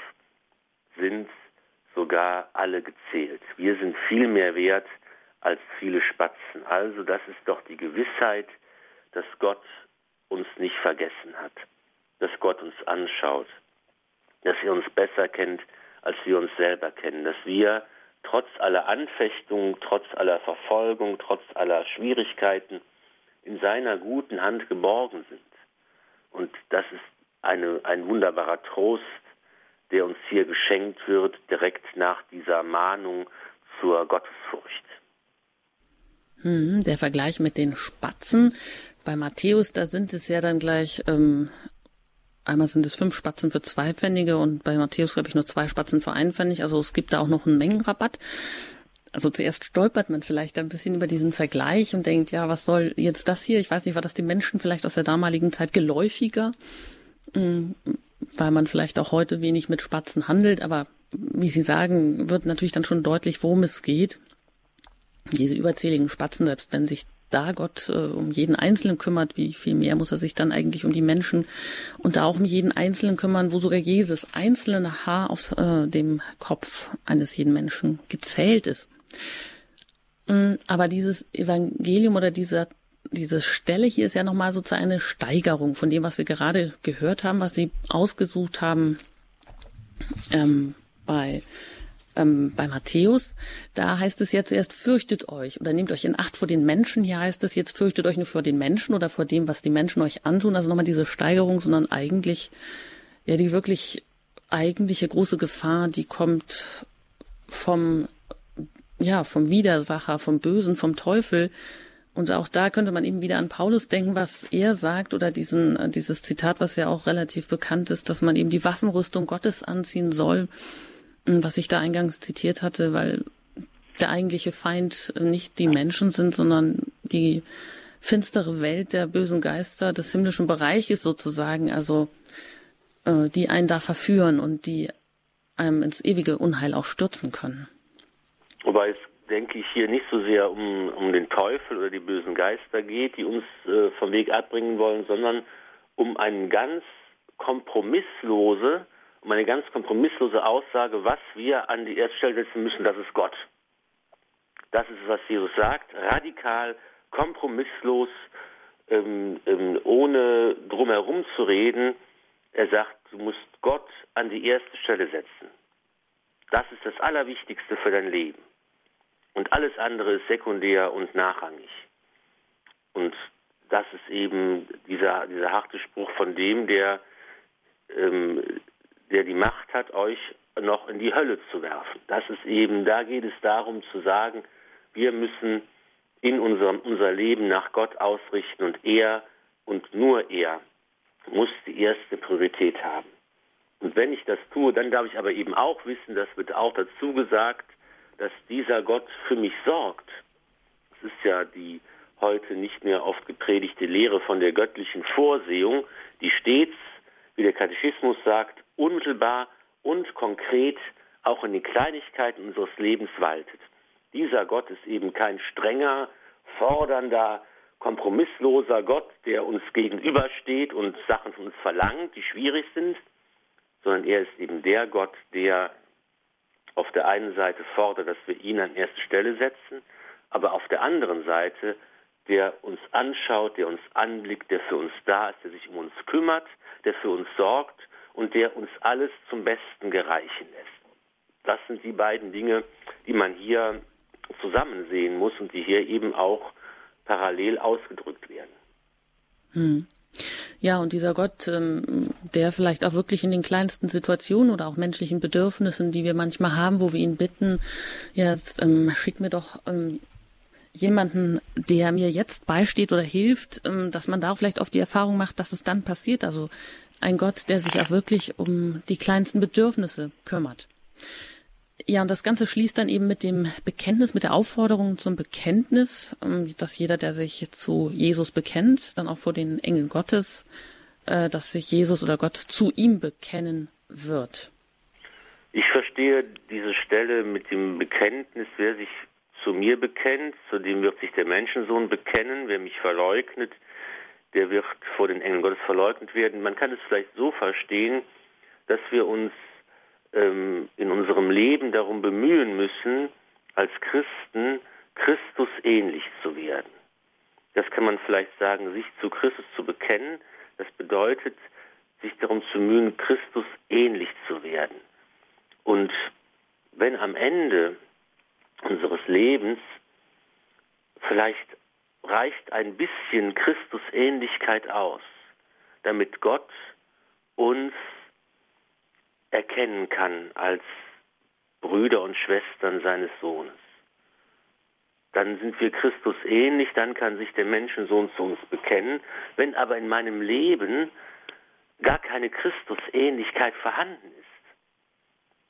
sind sogar alle gezählt. Wir sind viel mehr wert als viele Spatzen. Also das ist doch die Gewissheit, dass Gott uns nicht vergessen hat, dass Gott uns anschaut, dass er uns besser kennt, als wir uns selber kennen, dass wir trotz aller Anfechtungen, trotz aller Verfolgung, trotz aller Schwierigkeiten in seiner guten Hand geborgen sind. Und das ist eine, ein wunderbarer Trost, der uns hier geschenkt wird, direkt nach dieser Mahnung zur Gottesfurcht. Hm, der Vergleich mit den Spatzen. Bei Matthäus, da sind es ja dann gleich, ähm, einmal sind es fünf Spatzen für zwei Pfennige und bei Matthäus glaube ich nur zwei Spatzen für einen Pfennig. Also es gibt da auch noch einen Mengenrabatt. Also zuerst stolpert man vielleicht ein bisschen über diesen Vergleich und denkt, ja, was soll jetzt das hier? Ich weiß nicht, war das den Menschen vielleicht aus der damaligen Zeit geläufiger? Hm, weil man vielleicht auch heute wenig mit Spatzen handelt, aber wie Sie sagen, wird natürlich dann schon deutlich, worum es geht. Diese überzähligen Spatzen, selbst wenn sich da Gott äh, um jeden Einzelnen kümmert, wie viel mehr muss er sich dann eigentlich um die Menschen und da auch um jeden Einzelnen kümmern, wo sogar jedes einzelne Haar auf äh, dem Kopf eines jeden Menschen gezählt ist. Mm, aber dieses Evangelium oder dieser diese Stelle hier ist ja nochmal sozusagen eine Steigerung von dem, was wir gerade gehört haben, was Sie ausgesucht haben ähm, bei, ähm, bei Matthäus. Da heißt es ja zuerst, fürchtet euch oder nehmt euch in Acht vor den Menschen. Hier heißt es jetzt, fürchtet euch nur vor den Menschen oder vor dem, was die Menschen euch antun. Also nochmal diese Steigerung, sondern eigentlich, ja, die wirklich eigentliche große Gefahr, die kommt vom, ja, vom Widersacher, vom Bösen, vom Teufel, und auch da könnte man eben wieder an Paulus denken, was er sagt, oder diesen, äh, dieses Zitat, was ja auch relativ bekannt ist, dass man eben die Waffenrüstung Gottes anziehen soll, was ich da eingangs zitiert hatte, weil der eigentliche Feind nicht die Menschen sind, sondern die finstere Welt der bösen Geister des himmlischen Bereiches sozusagen, also äh, die einen da verführen und die einem ins ewige Unheil auch stürzen können. Wobei es denke ich, hier nicht so sehr um, um den Teufel oder die bösen Geister geht, die uns äh, vom Weg abbringen wollen, sondern um eine ganz kompromisslose, um eine ganz kompromisslose Aussage, was wir an die erste Stelle setzen müssen, das ist Gott. Das ist, was Jesus sagt, radikal, kompromisslos, ähm, ähm, ohne drumherum zu reden. Er sagt, du musst Gott an die erste Stelle setzen. Das ist das Allerwichtigste für dein Leben. Und alles andere ist sekundär und nachrangig. Und das ist eben dieser, dieser harte Spruch von dem, der, ähm, der die Macht hat, euch noch in die Hölle zu werfen. Das ist eben, da geht es darum zu sagen, wir müssen in unserem unser Leben nach Gott ausrichten und er und nur er muss die erste Priorität haben. Und wenn ich das tue, dann darf ich aber eben auch wissen, das wird auch dazu gesagt, dass dieser Gott für mich sorgt. Es ist ja die heute nicht mehr oft gepredigte Lehre von der göttlichen Vorsehung, die stets, wie der Katechismus sagt, unmittelbar und konkret auch in den Kleinigkeiten unseres Lebens waltet. Dieser Gott ist eben kein strenger, fordernder, kompromissloser Gott, der uns gegenübersteht und Sachen von uns verlangt, die schwierig sind, sondern er ist eben der Gott, der auf der einen Seite fordert, dass wir ihn an erste Stelle setzen, aber auf der anderen Seite, der uns anschaut, der uns anblickt, der für uns da ist, der sich um uns kümmert, der für uns sorgt und der uns alles zum Besten gereichen lässt. Das sind die beiden Dinge, die man hier zusammen sehen muss und die hier eben auch parallel ausgedrückt werden. Hm. Ja, und dieser Gott, ähm, der vielleicht auch wirklich in den kleinsten Situationen oder auch menschlichen Bedürfnissen, die wir manchmal haben, wo wir ihn bitten, jetzt, ähm, schick mir doch ähm, jemanden, der mir jetzt beisteht oder hilft, ähm, dass man da vielleicht auf die Erfahrung macht, dass es dann passiert. Also ein Gott, der sich auch wirklich um die kleinsten Bedürfnisse kümmert. Ja, und das Ganze schließt dann eben mit dem Bekenntnis, mit der Aufforderung zum Bekenntnis, ähm, dass jeder, der sich zu Jesus bekennt, dann auch vor den Engeln Gottes, äh, dass sich Jesus oder Gott zu ihm bekennen wird. Ich verstehe diese Stelle mit dem Bekenntnis, wer sich zu mir bekennt, zu dem wird sich der Menschensohn bekennen, wer mich verleugnet, der wird vor den Engeln Gottes verleugnet werden. Man kann es vielleicht so verstehen, dass wir uns ähm, in unserem Leben darum bemühen müssen, als Christen Christus ähnlich zu werden. Das kann man vielleicht sagen, sich zu Christus zu bekennen. Das bedeutet, sich darum zu bemühen, Christus ähnlich zu werden. Und wenn am Ende unseres Lebens vielleicht reicht ein bisschen Christusähnlichkeit aus, damit Gott uns erkennen kann als Brüder und Schwestern seines Sohnes. Dann sind wir Christus ähnlich, dann kann sich der Menschensohn zu uns bekennen. Wenn aber in meinem Leben gar keine Christusähnlichkeit vorhanden ist,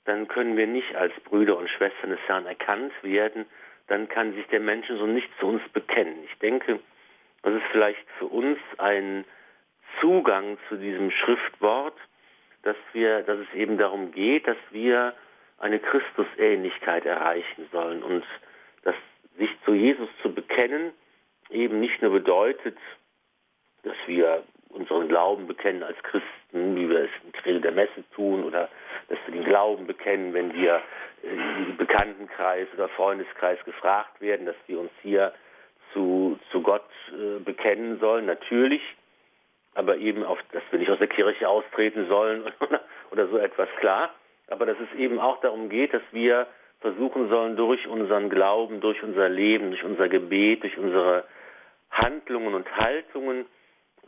dann können wir nicht als Brüder und Schwestern des Herrn erkannt werden, dann kann sich der Menschensohn nicht zu uns bekennen. Ich denke, das ist vielleicht für uns ein Zugang zu diesem Schriftwort, dass wir, dass es eben darum geht, dass wir eine Christusähnlichkeit erreichen sollen und dass sich zu Jesus zu bekennen eben nicht nur bedeutet, dass wir unseren Glauben bekennen als Christen, wie wir es im Credo der Messe tun, oder dass wir den Glauben bekennen, wenn wir im Bekanntenkreis oder Freundeskreis gefragt werden, dass wir uns hier zu, zu Gott äh, bekennen sollen, natürlich, aber eben auf, dass wir nicht aus der Kirche austreten sollen oder, oder so etwas klar, aber dass es eben auch darum geht, dass wir versuchen sollen, durch unseren Glauben, durch unser Leben, durch unser Gebet, durch unsere Handlungen und Haltungen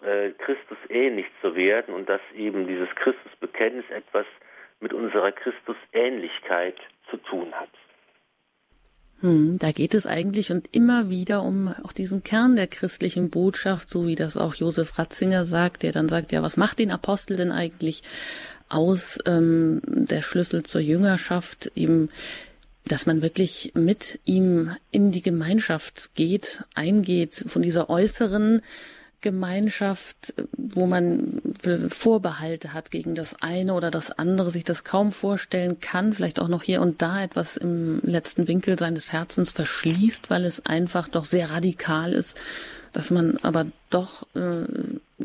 äh, Christus ähnlich zu werden und dass eben dieses Christusbekenntnis etwas mit unserer Christusähnlichkeit zu tun hat. Hm, da geht es eigentlich und immer wieder um auch diesen Kern der christlichen Botschaft, so wie das auch Josef Ratzinger sagt, der dann sagt, ja, was macht den Apostel denn eigentlich aus? Ähm, der Schlüssel zur Jüngerschaft eben dass man wirklich mit ihm in die Gemeinschaft geht, eingeht, von dieser äußeren Gemeinschaft, wo man Vorbehalte hat gegen das eine oder das andere, sich das kaum vorstellen kann, vielleicht auch noch hier und da etwas im letzten Winkel seines Herzens verschließt, weil es einfach doch sehr radikal ist, dass man aber doch äh,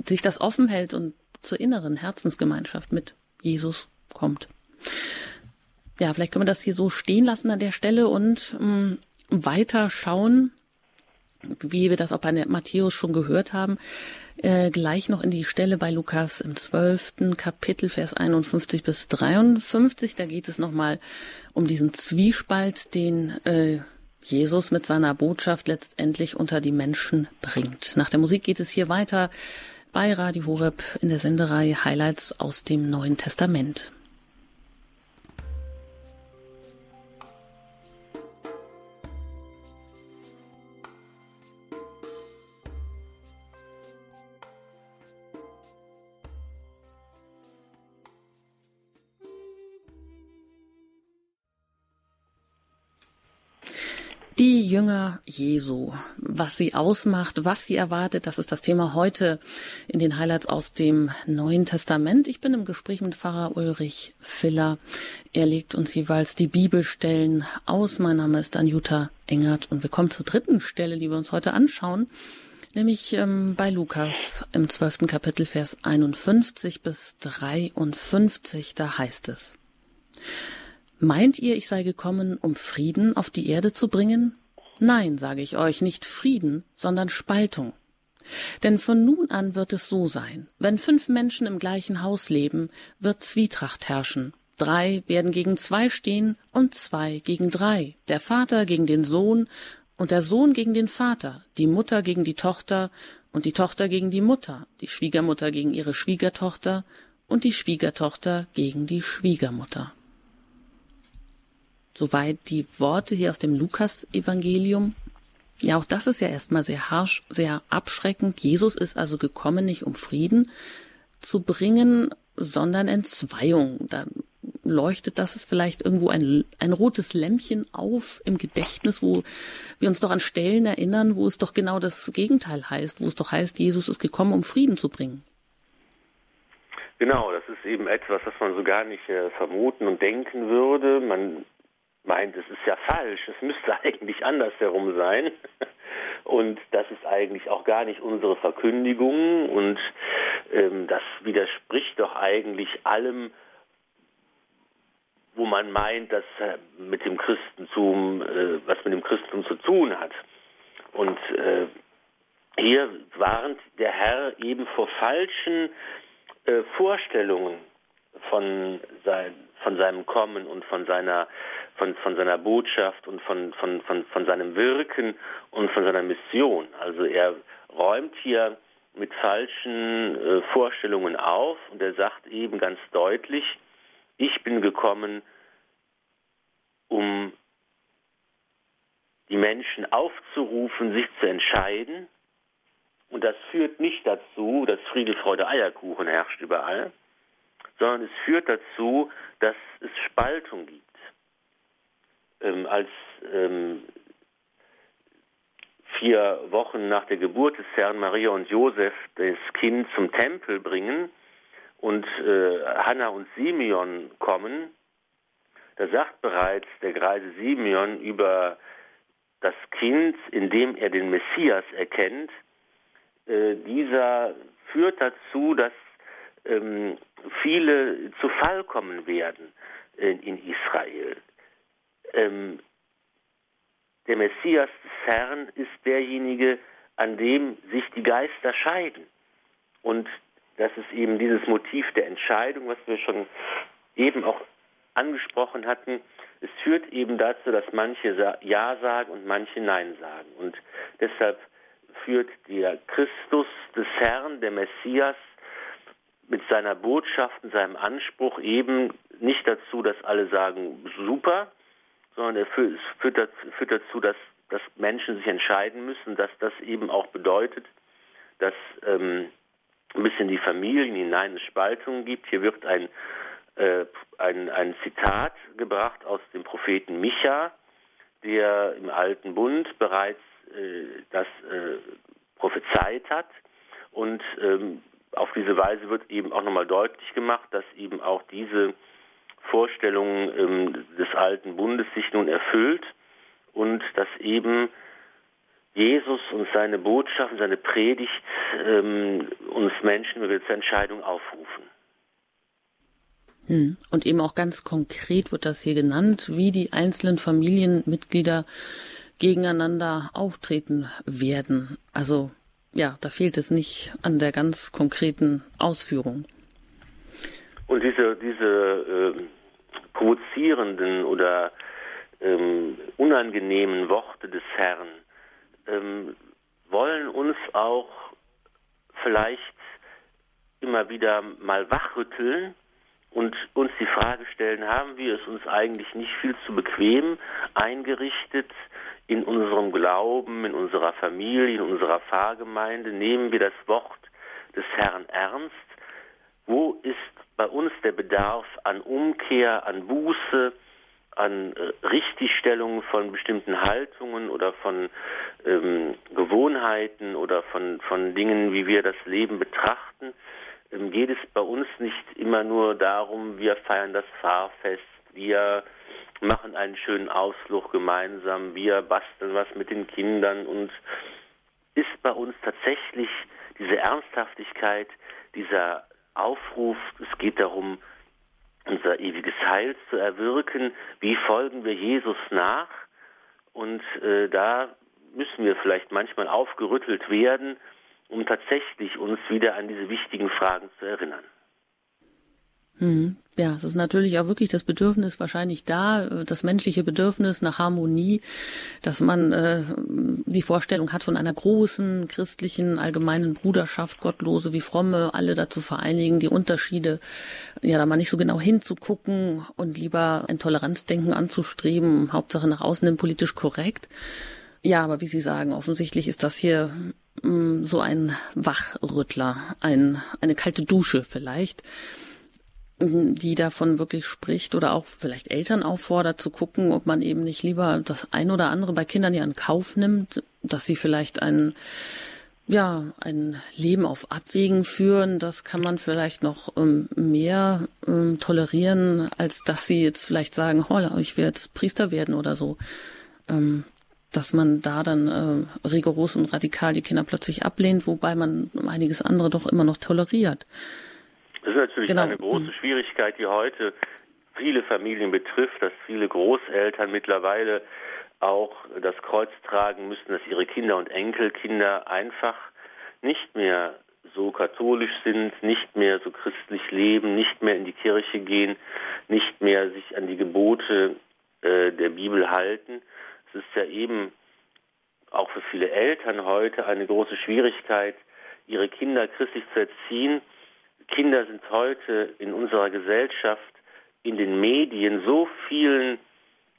sich das offen hält und zur inneren Herzensgemeinschaft mit Jesus kommt. Ja, vielleicht können wir das hier so stehen lassen an der Stelle und mh, weiter schauen wie wir das auch bei Matthäus schon gehört haben, äh, gleich noch in die Stelle bei Lukas im zwölften Kapitel, Vers 51 bis 53. Da geht es nochmal um diesen Zwiespalt, den äh, Jesus mit seiner Botschaft letztendlich unter die Menschen bringt. Nach der Musik geht es hier weiter bei Radio Horeb in der Sendereihe Highlights aus dem Neuen Testament. Die Jünger Jesu, was sie ausmacht, was sie erwartet, das ist das Thema heute in den Highlights aus dem Neuen Testament. Ich bin im Gespräch mit Pfarrer Ulrich Filler. Er legt uns jeweils die Bibelstellen aus. Mein Name ist Anjuta Engert und wir kommen zur dritten Stelle, die wir uns heute anschauen, nämlich ähm, bei Lukas im zwölften Kapitel Vers 51 bis 53. Da heißt es. Meint ihr, ich sei gekommen, um Frieden auf die Erde zu bringen? Nein, sage ich euch, nicht Frieden, sondern Spaltung. Denn von nun an wird es so sein, wenn fünf Menschen im gleichen Haus leben, wird Zwietracht herrschen. Drei werden gegen zwei stehen und zwei gegen drei, der Vater gegen den Sohn und der Sohn gegen den Vater, die Mutter gegen die Tochter und die Tochter gegen die Mutter, die Schwiegermutter gegen ihre Schwiegertochter und die Schwiegertochter gegen die Schwiegermutter. Soweit die Worte hier aus dem Lukas-Evangelium. Ja, auch das ist ja erstmal sehr harsch, sehr abschreckend. Jesus ist also gekommen, nicht um Frieden zu bringen, sondern Entzweiung. Da leuchtet das vielleicht irgendwo ein, ein rotes Lämpchen auf im Gedächtnis, wo wir uns doch an Stellen erinnern, wo es doch genau das Gegenteil heißt, wo es doch heißt, Jesus ist gekommen, um Frieden zu bringen. Genau, das ist eben etwas, das man so gar nicht äh, vermuten und denken würde. Man meint, es ist ja falsch, es müsste eigentlich andersherum sein. Und das ist eigentlich auch gar nicht unsere Verkündigung und ähm, das widerspricht doch eigentlich allem, wo man meint, dass äh, mit dem Christentum, äh, was mit dem Christentum zu tun hat. Und äh, hier warnt der Herr eben vor falschen äh, Vorstellungen von, sein, von seinem Kommen und von seiner von, von seiner Botschaft und von, von, von, von seinem Wirken und von seiner Mission. Also er räumt hier mit falschen äh, Vorstellungen auf und er sagt eben ganz deutlich, ich bin gekommen, um die Menschen aufzurufen, sich zu entscheiden. Und das führt nicht dazu, dass Friede, Freude, Eierkuchen herrscht überall, sondern es führt dazu, dass es Spaltung gibt. Ähm, als ähm, vier Wochen nach der Geburt des Herrn Maria und Josef das Kind zum Tempel bringen und äh, Hannah und Simeon kommen, da sagt bereits der greise Simeon über das Kind, in dem er den Messias erkennt, äh, dieser führt dazu, dass ähm, viele zu Fall kommen werden in, Israel. Ähm, der Messias des Herrn ist derjenige, an dem sich die Geister scheiden. Und das ist eben dieses Motiv der Entscheidung, was wir schon eben auch angesprochen hatten. Es führt eben dazu, dass manche Ja sagen und manche Nein sagen. Und deshalb führt der Christus des Herrn, der Messias, mit seiner Botschaft und seinem Anspruch eben nicht dazu, dass alle sagen, super, sondern er führt, führt dazu, dass, dass Menschen sich entscheiden müssen, dass das eben auch bedeutet, dass ähm, ein bisschen die Familien hinein eine Spaltung gibt. Hier wird ein, äh, ein, ein Zitat gebracht aus dem Propheten Micha, der im Alten Bund bereits äh, das äh, prophezeit hat. Und ähm, auf diese Weise wird eben auch nochmal deutlich gemacht, dass eben auch diese Vorstellung ähm, des alten Bundes sich nun erfüllt und dass eben Jesus und seine Botschaft, seine Predigt ähm, uns Menschen über zur Entscheidung aufrufen. Hm. Und eben auch ganz konkret wird das hier genannt, wie die einzelnen Familienmitglieder gegeneinander auftreten werden. Also ja, da fehlt es nicht an der ganz konkreten Ausführung. Und diese, diese äh, provozierenden oder ähm, unangenehmen Worte des Herrn ähm, wollen uns auch vielleicht immer wieder mal wachrütteln und uns die Frage stellen, haben wir es uns eigentlich nicht viel zu bequem eingerichtet in unserem Glauben, in unserer Familie, in unserer Pfarrgemeinde? Nehmen wir das Wort des Herrn ernst? Wo ist bei uns der Bedarf an Umkehr, an Buße, an äh, Richtigstellung von bestimmten Haltungen oder von ähm, Gewohnheiten oder von, von Dingen, wie wir das Leben betrachten, ähm, geht es bei uns nicht immer nur darum, wir feiern das Fahrfest, wir machen einen schönen Ausflug gemeinsam, wir basteln was mit den Kindern und ist bei uns tatsächlich diese Ernsthaftigkeit, dieser Aufruf, es geht darum, unser ewiges Heil zu erwirken. Wie folgen wir Jesus nach? Und äh, da müssen wir vielleicht manchmal aufgerüttelt werden, um tatsächlich uns wieder an diese wichtigen Fragen zu erinnern. Hm. Ja, es ist natürlich auch wirklich das Bedürfnis wahrscheinlich da, das menschliche Bedürfnis nach Harmonie, dass man äh, die Vorstellung hat von einer großen christlichen allgemeinen Bruderschaft, Gottlose wie Fromme, alle dazu vereinigen, die Unterschiede, ja, da mal nicht so genau hinzugucken und lieber ein Toleranzdenken anzustreben, Hauptsache nach außen hin politisch korrekt. Ja, aber wie Sie sagen, offensichtlich ist das hier mh, hm, so ein Wachrüttler, ein, eine kalte Dusche vielleicht die davon wirklich spricht oder auch vielleicht Eltern auffordert zu gucken, ob man eben nicht lieber das ein oder andere bei Kindern ja in Kauf nimmt, dass sie vielleicht ein ja, ein Leben auf Abwägen führen, das kann man vielleicht noch ähm, mehr ähm, tolerieren, als dass sie jetzt vielleicht sagen, oh, ich will jetzt Priester werden oder so. Ähm, dass man da dann äh, rigoros und radikal die Kinder plötzlich ablehnt, wobei man einiges andere doch immer noch toleriert. Das ist natürlich genau. eine große Schwierigkeit, die heute viele Familien betrifft, dass viele Großeltern mittlerweile auch das Kreuz tragen müssen, dass ihre Kinder und Enkelkinder einfach nicht mehr so katholisch sind, nicht mehr so christlich leben, nicht mehr in die Kirche gehen, nicht mehr sich an die Gebote äh, der Bibel halten. Es ist ja eben auch für viele Eltern heute eine große Schwierigkeit, ihre Kinder christlich zu erziehen. Kinder sind heute in unserer Gesellschaft in den Medien so vielen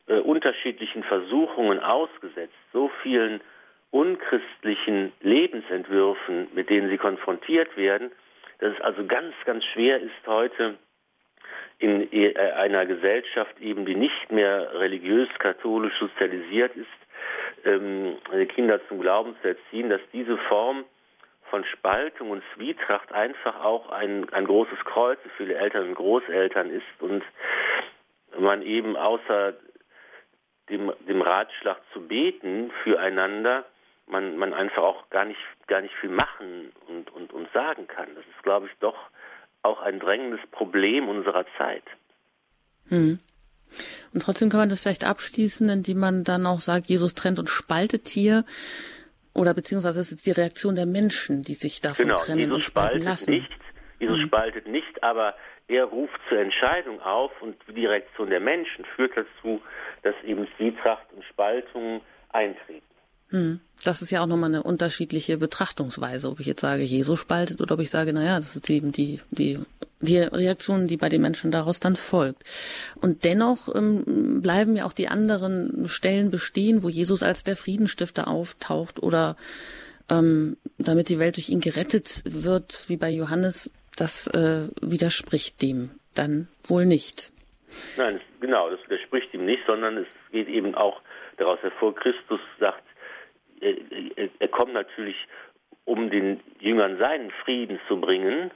äh, unterschiedlichen Versuchungen ausgesetzt, so vielen unchristlichen Lebensentwürfen, mit denen sie konfrontiert werden, dass es also ganz, ganz schwer ist heute in äh, einer Gesellschaft eben, die nicht mehr religiös-katholisch sozialisiert ist, ähm, Kinder zum Glauben zu erziehen, dass diese Form von Spaltung und Zwietracht einfach auch ein, ein großes Kreuz für viele Eltern und Großeltern ist und man eben außer dem, dem Ratschlag zu beten füreinander, man, man einfach auch gar nicht, gar nicht viel machen und, und, und sagen kann. Das ist, glaube ich, doch auch ein drängendes Problem unserer Zeit. Hm. Und trotzdem kann man das vielleicht abschließen, indem man dann auch sagt, Jesus trennt und spaltet hier. Oder beziehungsweise es ist die Reaktion der Menschen, die sich davon genau, trennen Jesus und spalten lassen. Nicht, Jesus hm. spaltet nicht, aber er ruft zur Entscheidung auf und die Reaktion der Menschen führt dazu, dass eben Zwietracht und Spaltung eintreten. Hm. Das ist ja auch nochmal eine unterschiedliche Betrachtungsweise, ob ich jetzt sage, Jesus spaltet oder ob ich sage, naja, das ist eben die, die, die Reaktion, die bei den Menschen daraus dann folgt. Und dennoch ähm, bleiben ja auch die anderen Stellen bestehen, wo Jesus als der Friedenstifter auftaucht oder ähm, damit die Welt durch ihn gerettet wird, wie bei Johannes, das äh, widerspricht dem dann wohl nicht. Nein, genau, das widerspricht ihm nicht, sondern es geht eben auch daraus hervor, Christus sagt, er, er, er kommt natürlich, um den Jüngern seinen Frieden zu bringen.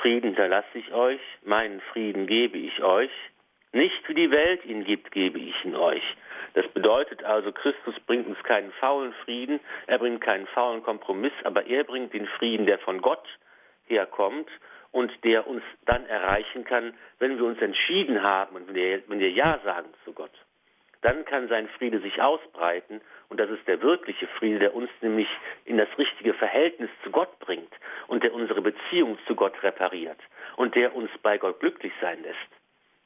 Frieden hinterlasse ich euch, meinen Frieden gebe ich euch. Nicht wie die Welt ihn gibt, gebe ich ihn euch. Das bedeutet also, Christus bringt uns keinen faulen Frieden, er bringt keinen faulen Kompromiss, aber er bringt den Frieden, der von Gott herkommt und der uns dann erreichen kann, wenn wir uns entschieden haben und wenn wir Ja sagen zu Gott dann kann sein Friede sich ausbreiten und das ist der wirkliche Friede, der uns nämlich in das richtige Verhältnis zu Gott bringt und der unsere Beziehung zu Gott repariert und der uns bei Gott glücklich sein lässt.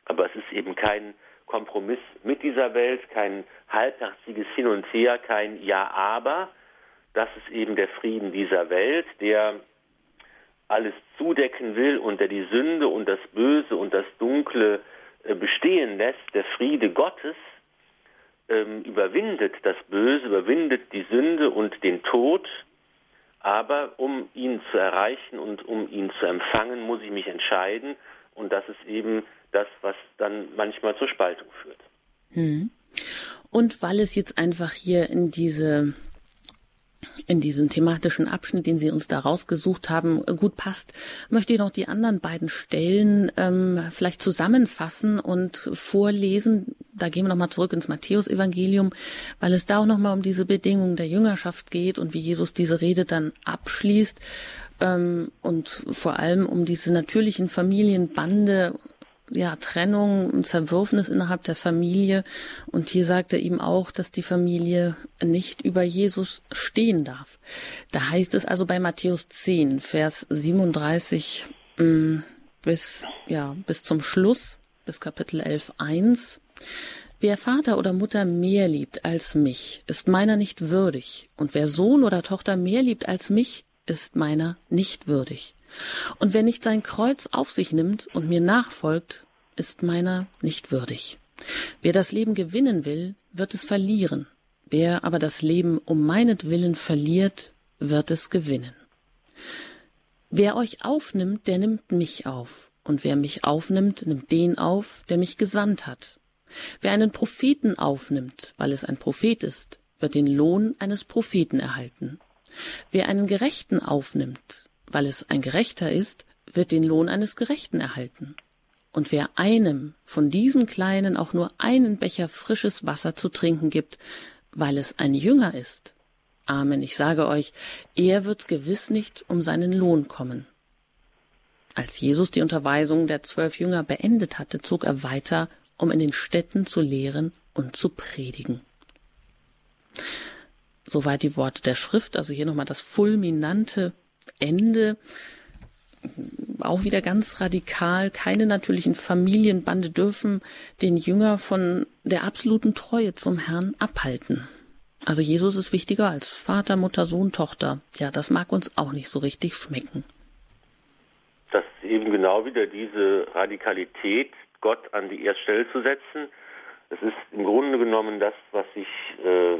Aber es ist eben kein Kompromiss mit dieser Welt, kein halbherziges Hin und Her, kein Ja, aber. Das ist eben der Frieden dieser Welt, der alles zudecken will und der die Sünde und das Böse und das Dunkle äh, bestehen lässt, der Friede Gottes, ähm, überwindet das Böse, überwindet die Sünde und den Tod. Aber um ihn zu erreichen und um ihn zu empfangen, muss ich mich entscheiden. Und das ist eben das, was dann manchmal zur Spaltung führt. Hm. Und weil es jetzt einfach hier in diese in diesen thematischen Abschnitt, den Sie uns da rausgesucht haben, gut passt, möchte ich noch die anderen beiden Stellen ähm, vielleicht zusammenfassen und vorlesen. Da gehen wir nochmal zurück ins Matthäusevangelium, weil es da auch nochmal um diese Bedingungen der Jüngerschaft geht und wie Jesus diese Rede dann abschließt ähm, und vor allem um diese natürlichen Familienbande ja, Trennung und Zerwürfnis innerhalb der Familie. Und hier sagt er ihm auch, dass die Familie nicht über Jesus stehen darf. Da heißt es also bei Matthäus 10, Vers 37 mh, mm, bis, ja, bis zum Schluss, bis Kapitel 11, 1. Wer Vater oder Mutter mehr liebt als mich, ist meiner nicht würdig. Und wer Sohn oder Tochter mehr liebt als mich, ist meiner nicht würdig. Und wer nicht sein Kreuz auf sich nimmt und mir nachfolgt, ist meiner nicht würdig. Wer das Leben gewinnen will, wird es verlieren. Wer aber das Leben um meinetwillen verliert, wird es gewinnen. Wer euch aufnimmt, der nimmt mich auf. Und wer mich aufnimmt, nimmt den auf, der mich gesandt hat. Wer einen Propheten aufnimmt, weil es ein Prophet ist, wird den Lohn eines Propheten erhalten. Wer einen Gerechten aufnimmt, weil es ein Gerechter ist, wird den Lohn eines Gerechten erhalten. Und wer einem von diesen Kleinen auch nur einen Becher frisches Wasser zu trinken gibt, weil es ein Jünger ist, Amen, ich sage euch, er wird gewiss nicht um seinen Lohn kommen. Als Jesus die Unterweisung der zwölf Jünger beendet hatte, zog er weiter, um in den Städten zu lehren und zu predigen. Soweit die Worte der Schrift, also hier nochmal das fulminante Ende auch wieder ganz radikal, keine natürlichen Familienbande dürfen den Jünger von der absoluten Treue zum Herrn abhalten. Also Jesus ist wichtiger als Vater, Mutter, Sohn, Tochter. Ja, das mag uns auch nicht so richtig schmecken. Das ist eben genau wieder diese Radikalität, Gott an die erste Stelle zu setzen. Es ist im Grunde genommen das, was sich äh,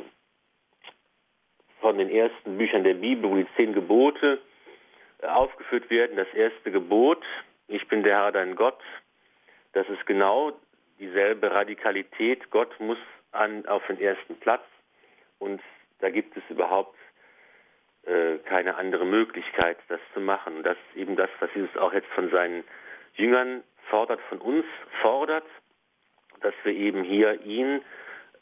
von den ersten Büchern der Bibel, wo die zehn Gebote aufgeführt werden. Das erste Gebot, ich bin der Herr dein Gott, das ist genau dieselbe Radikalität. Gott muss an, auf den ersten Platz und da gibt es überhaupt äh, keine andere Möglichkeit, das zu machen. Das ist eben das, was Jesus auch jetzt von seinen Jüngern fordert, von uns fordert, dass wir eben hier ihn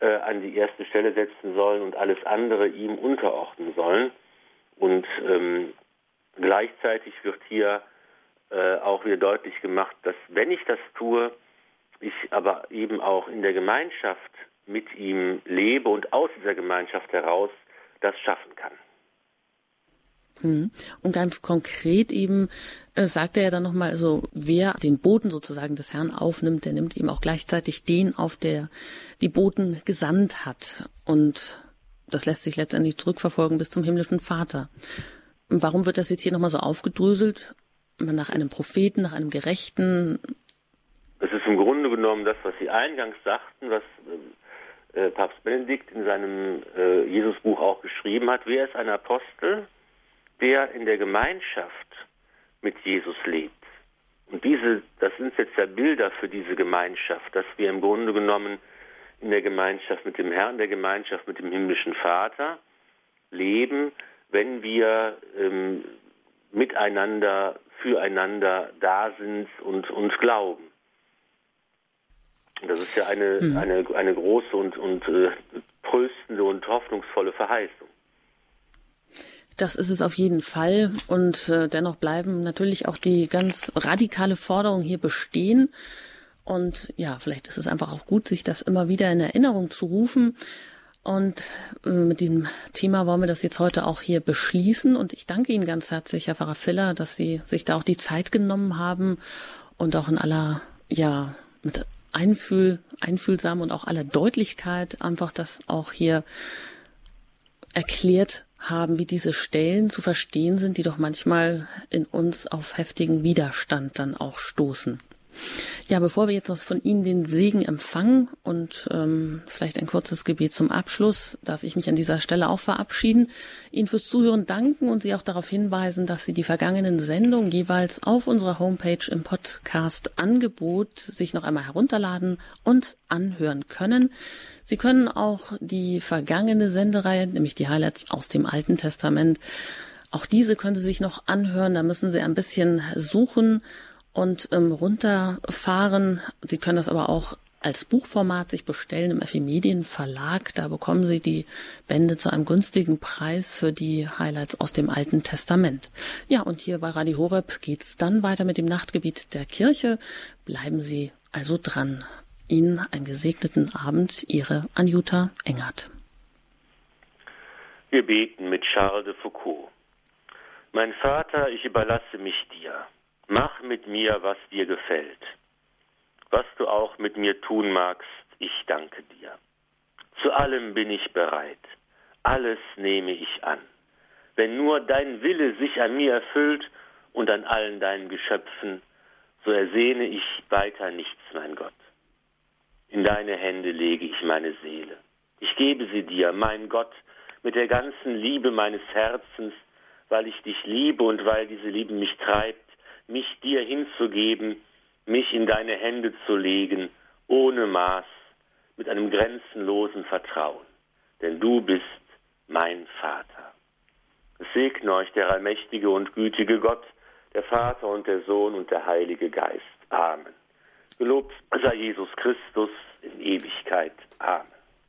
äh, an die erste Stelle setzen sollen und alles andere ihm unterordnen sollen. Und ähm, gleichzeitig wird hier äh, auch wieder deutlich gemacht, dass wenn ich das tue, ich aber eben auch in der Gemeinschaft mit ihm lebe und aus dieser Gemeinschaft heraus das schaffen kann. Mhm. Und ganz konkret eben äh, sagt er ja dann nochmal, also wer den Boten sozusagen des Herrn aufnimmt, der nimmt eben auch gleichzeitig den auf, der die Boten gesandt hat. Und das lässt sich letztendlich zurückverfolgen bis zum himmlischen Vater. Warum wird das jetzt hier nochmal so aufgedröselt? Nach einem Propheten, nach einem Gerechten? Es ist im Grunde genommen das, was Sie eingangs sagten, was äh, Papst Benedikt in seinem äh, Jesusbuch auch geschrieben hat. Wer ist ein Apostel? der in der Gemeinschaft mit Jesus lebt. Und diese, das sind jetzt ja Bilder für diese Gemeinschaft, dass wir im Grunde genommen in der Gemeinschaft mit dem Herrn, der Gemeinschaft mit dem himmlischen Vater leben, wenn wir ähm, miteinander, füreinander da sind und, und glauben. Das ist ja eine, mhm. eine, eine große und, und äh, tröstende und hoffnungsvolle Verheißung. Das ist es auf jeden Fall. Und äh, dennoch bleiben natürlich auch die ganz radikale Forderungen hier bestehen. Und ja, vielleicht ist es einfach auch gut, sich das immer wieder in Erinnerung zu rufen. Und äh, mit dem Thema wollen wir das jetzt heute auch hier beschließen. Und ich danke Ihnen ganz herzlich, Herr Pfarrer Filler, dass Sie sich da auch die Zeit genommen haben und auch in aller, ja, mit Einfühl, einfühlsam und auch aller Deutlichkeit einfach das auch hier erklärt haben, wie diese Stellen zu verstehen sind, die doch manchmal in uns auf heftigen Widerstand dann auch stoßen. Ja, bevor wir jetzt noch von Ihnen den Segen empfangen und ähm, vielleicht ein kurzes Gebet zum Abschluss, darf ich mich an dieser Stelle auch verabschieden, Ihnen fürs Zuhören danken und Sie auch darauf hinweisen, dass Sie die vergangenen Sendungen jeweils auf unserer Homepage im Podcast-Angebot sich noch einmal herunterladen und anhören können. Sie können auch die vergangene Sendereihe, nämlich die Highlights aus dem Alten Testament, auch diese können Sie sich noch anhören. Da müssen Sie ein bisschen suchen und ähm, runterfahren. Sie können das aber auch als Buchformat sich bestellen im FI Medien Verlag. Da bekommen Sie die Bände zu einem günstigen Preis für die Highlights aus dem Alten Testament. Ja, und hier bei Radio Horeb geht's dann weiter mit dem Nachtgebiet der Kirche. Bleiben Sie also dran. Ihnen einen gesegneten Abend, Ihre Anjuta Engert. Wir beten mit Charles de Foucault. Mein Vater, ich überlasse mich dir. Mach mit mir, was dir gefällt. Was du auch mit mir tun magst, ich danke dir. Zu allem bin ich bereit. Alles nehme ich an. Wenn nur dein Wille sich an mir erfüllt und an allen deinen Geschöpfen, so ersehne ich weiter nichts, mein Gott. In deine Hände lege ich meine Seele. Ich gebe sie dir, mein Gott, mit der ganzen Liebe meines Herzens, weil ich dich liebe und weil diese Liebe mich treibt, mich dir hinzugeben, mich in deine Hände zu legen, ohne Maß, mit einem grenzenlosen Vertrauen. Denn du bist mein Vater. Es segne euch der allmächtige und gütige Gott, der Vater und der Sohn und der Heilige Geist. Amen. Gelobt sei Jesus Christus in Ewigkeit. Amen.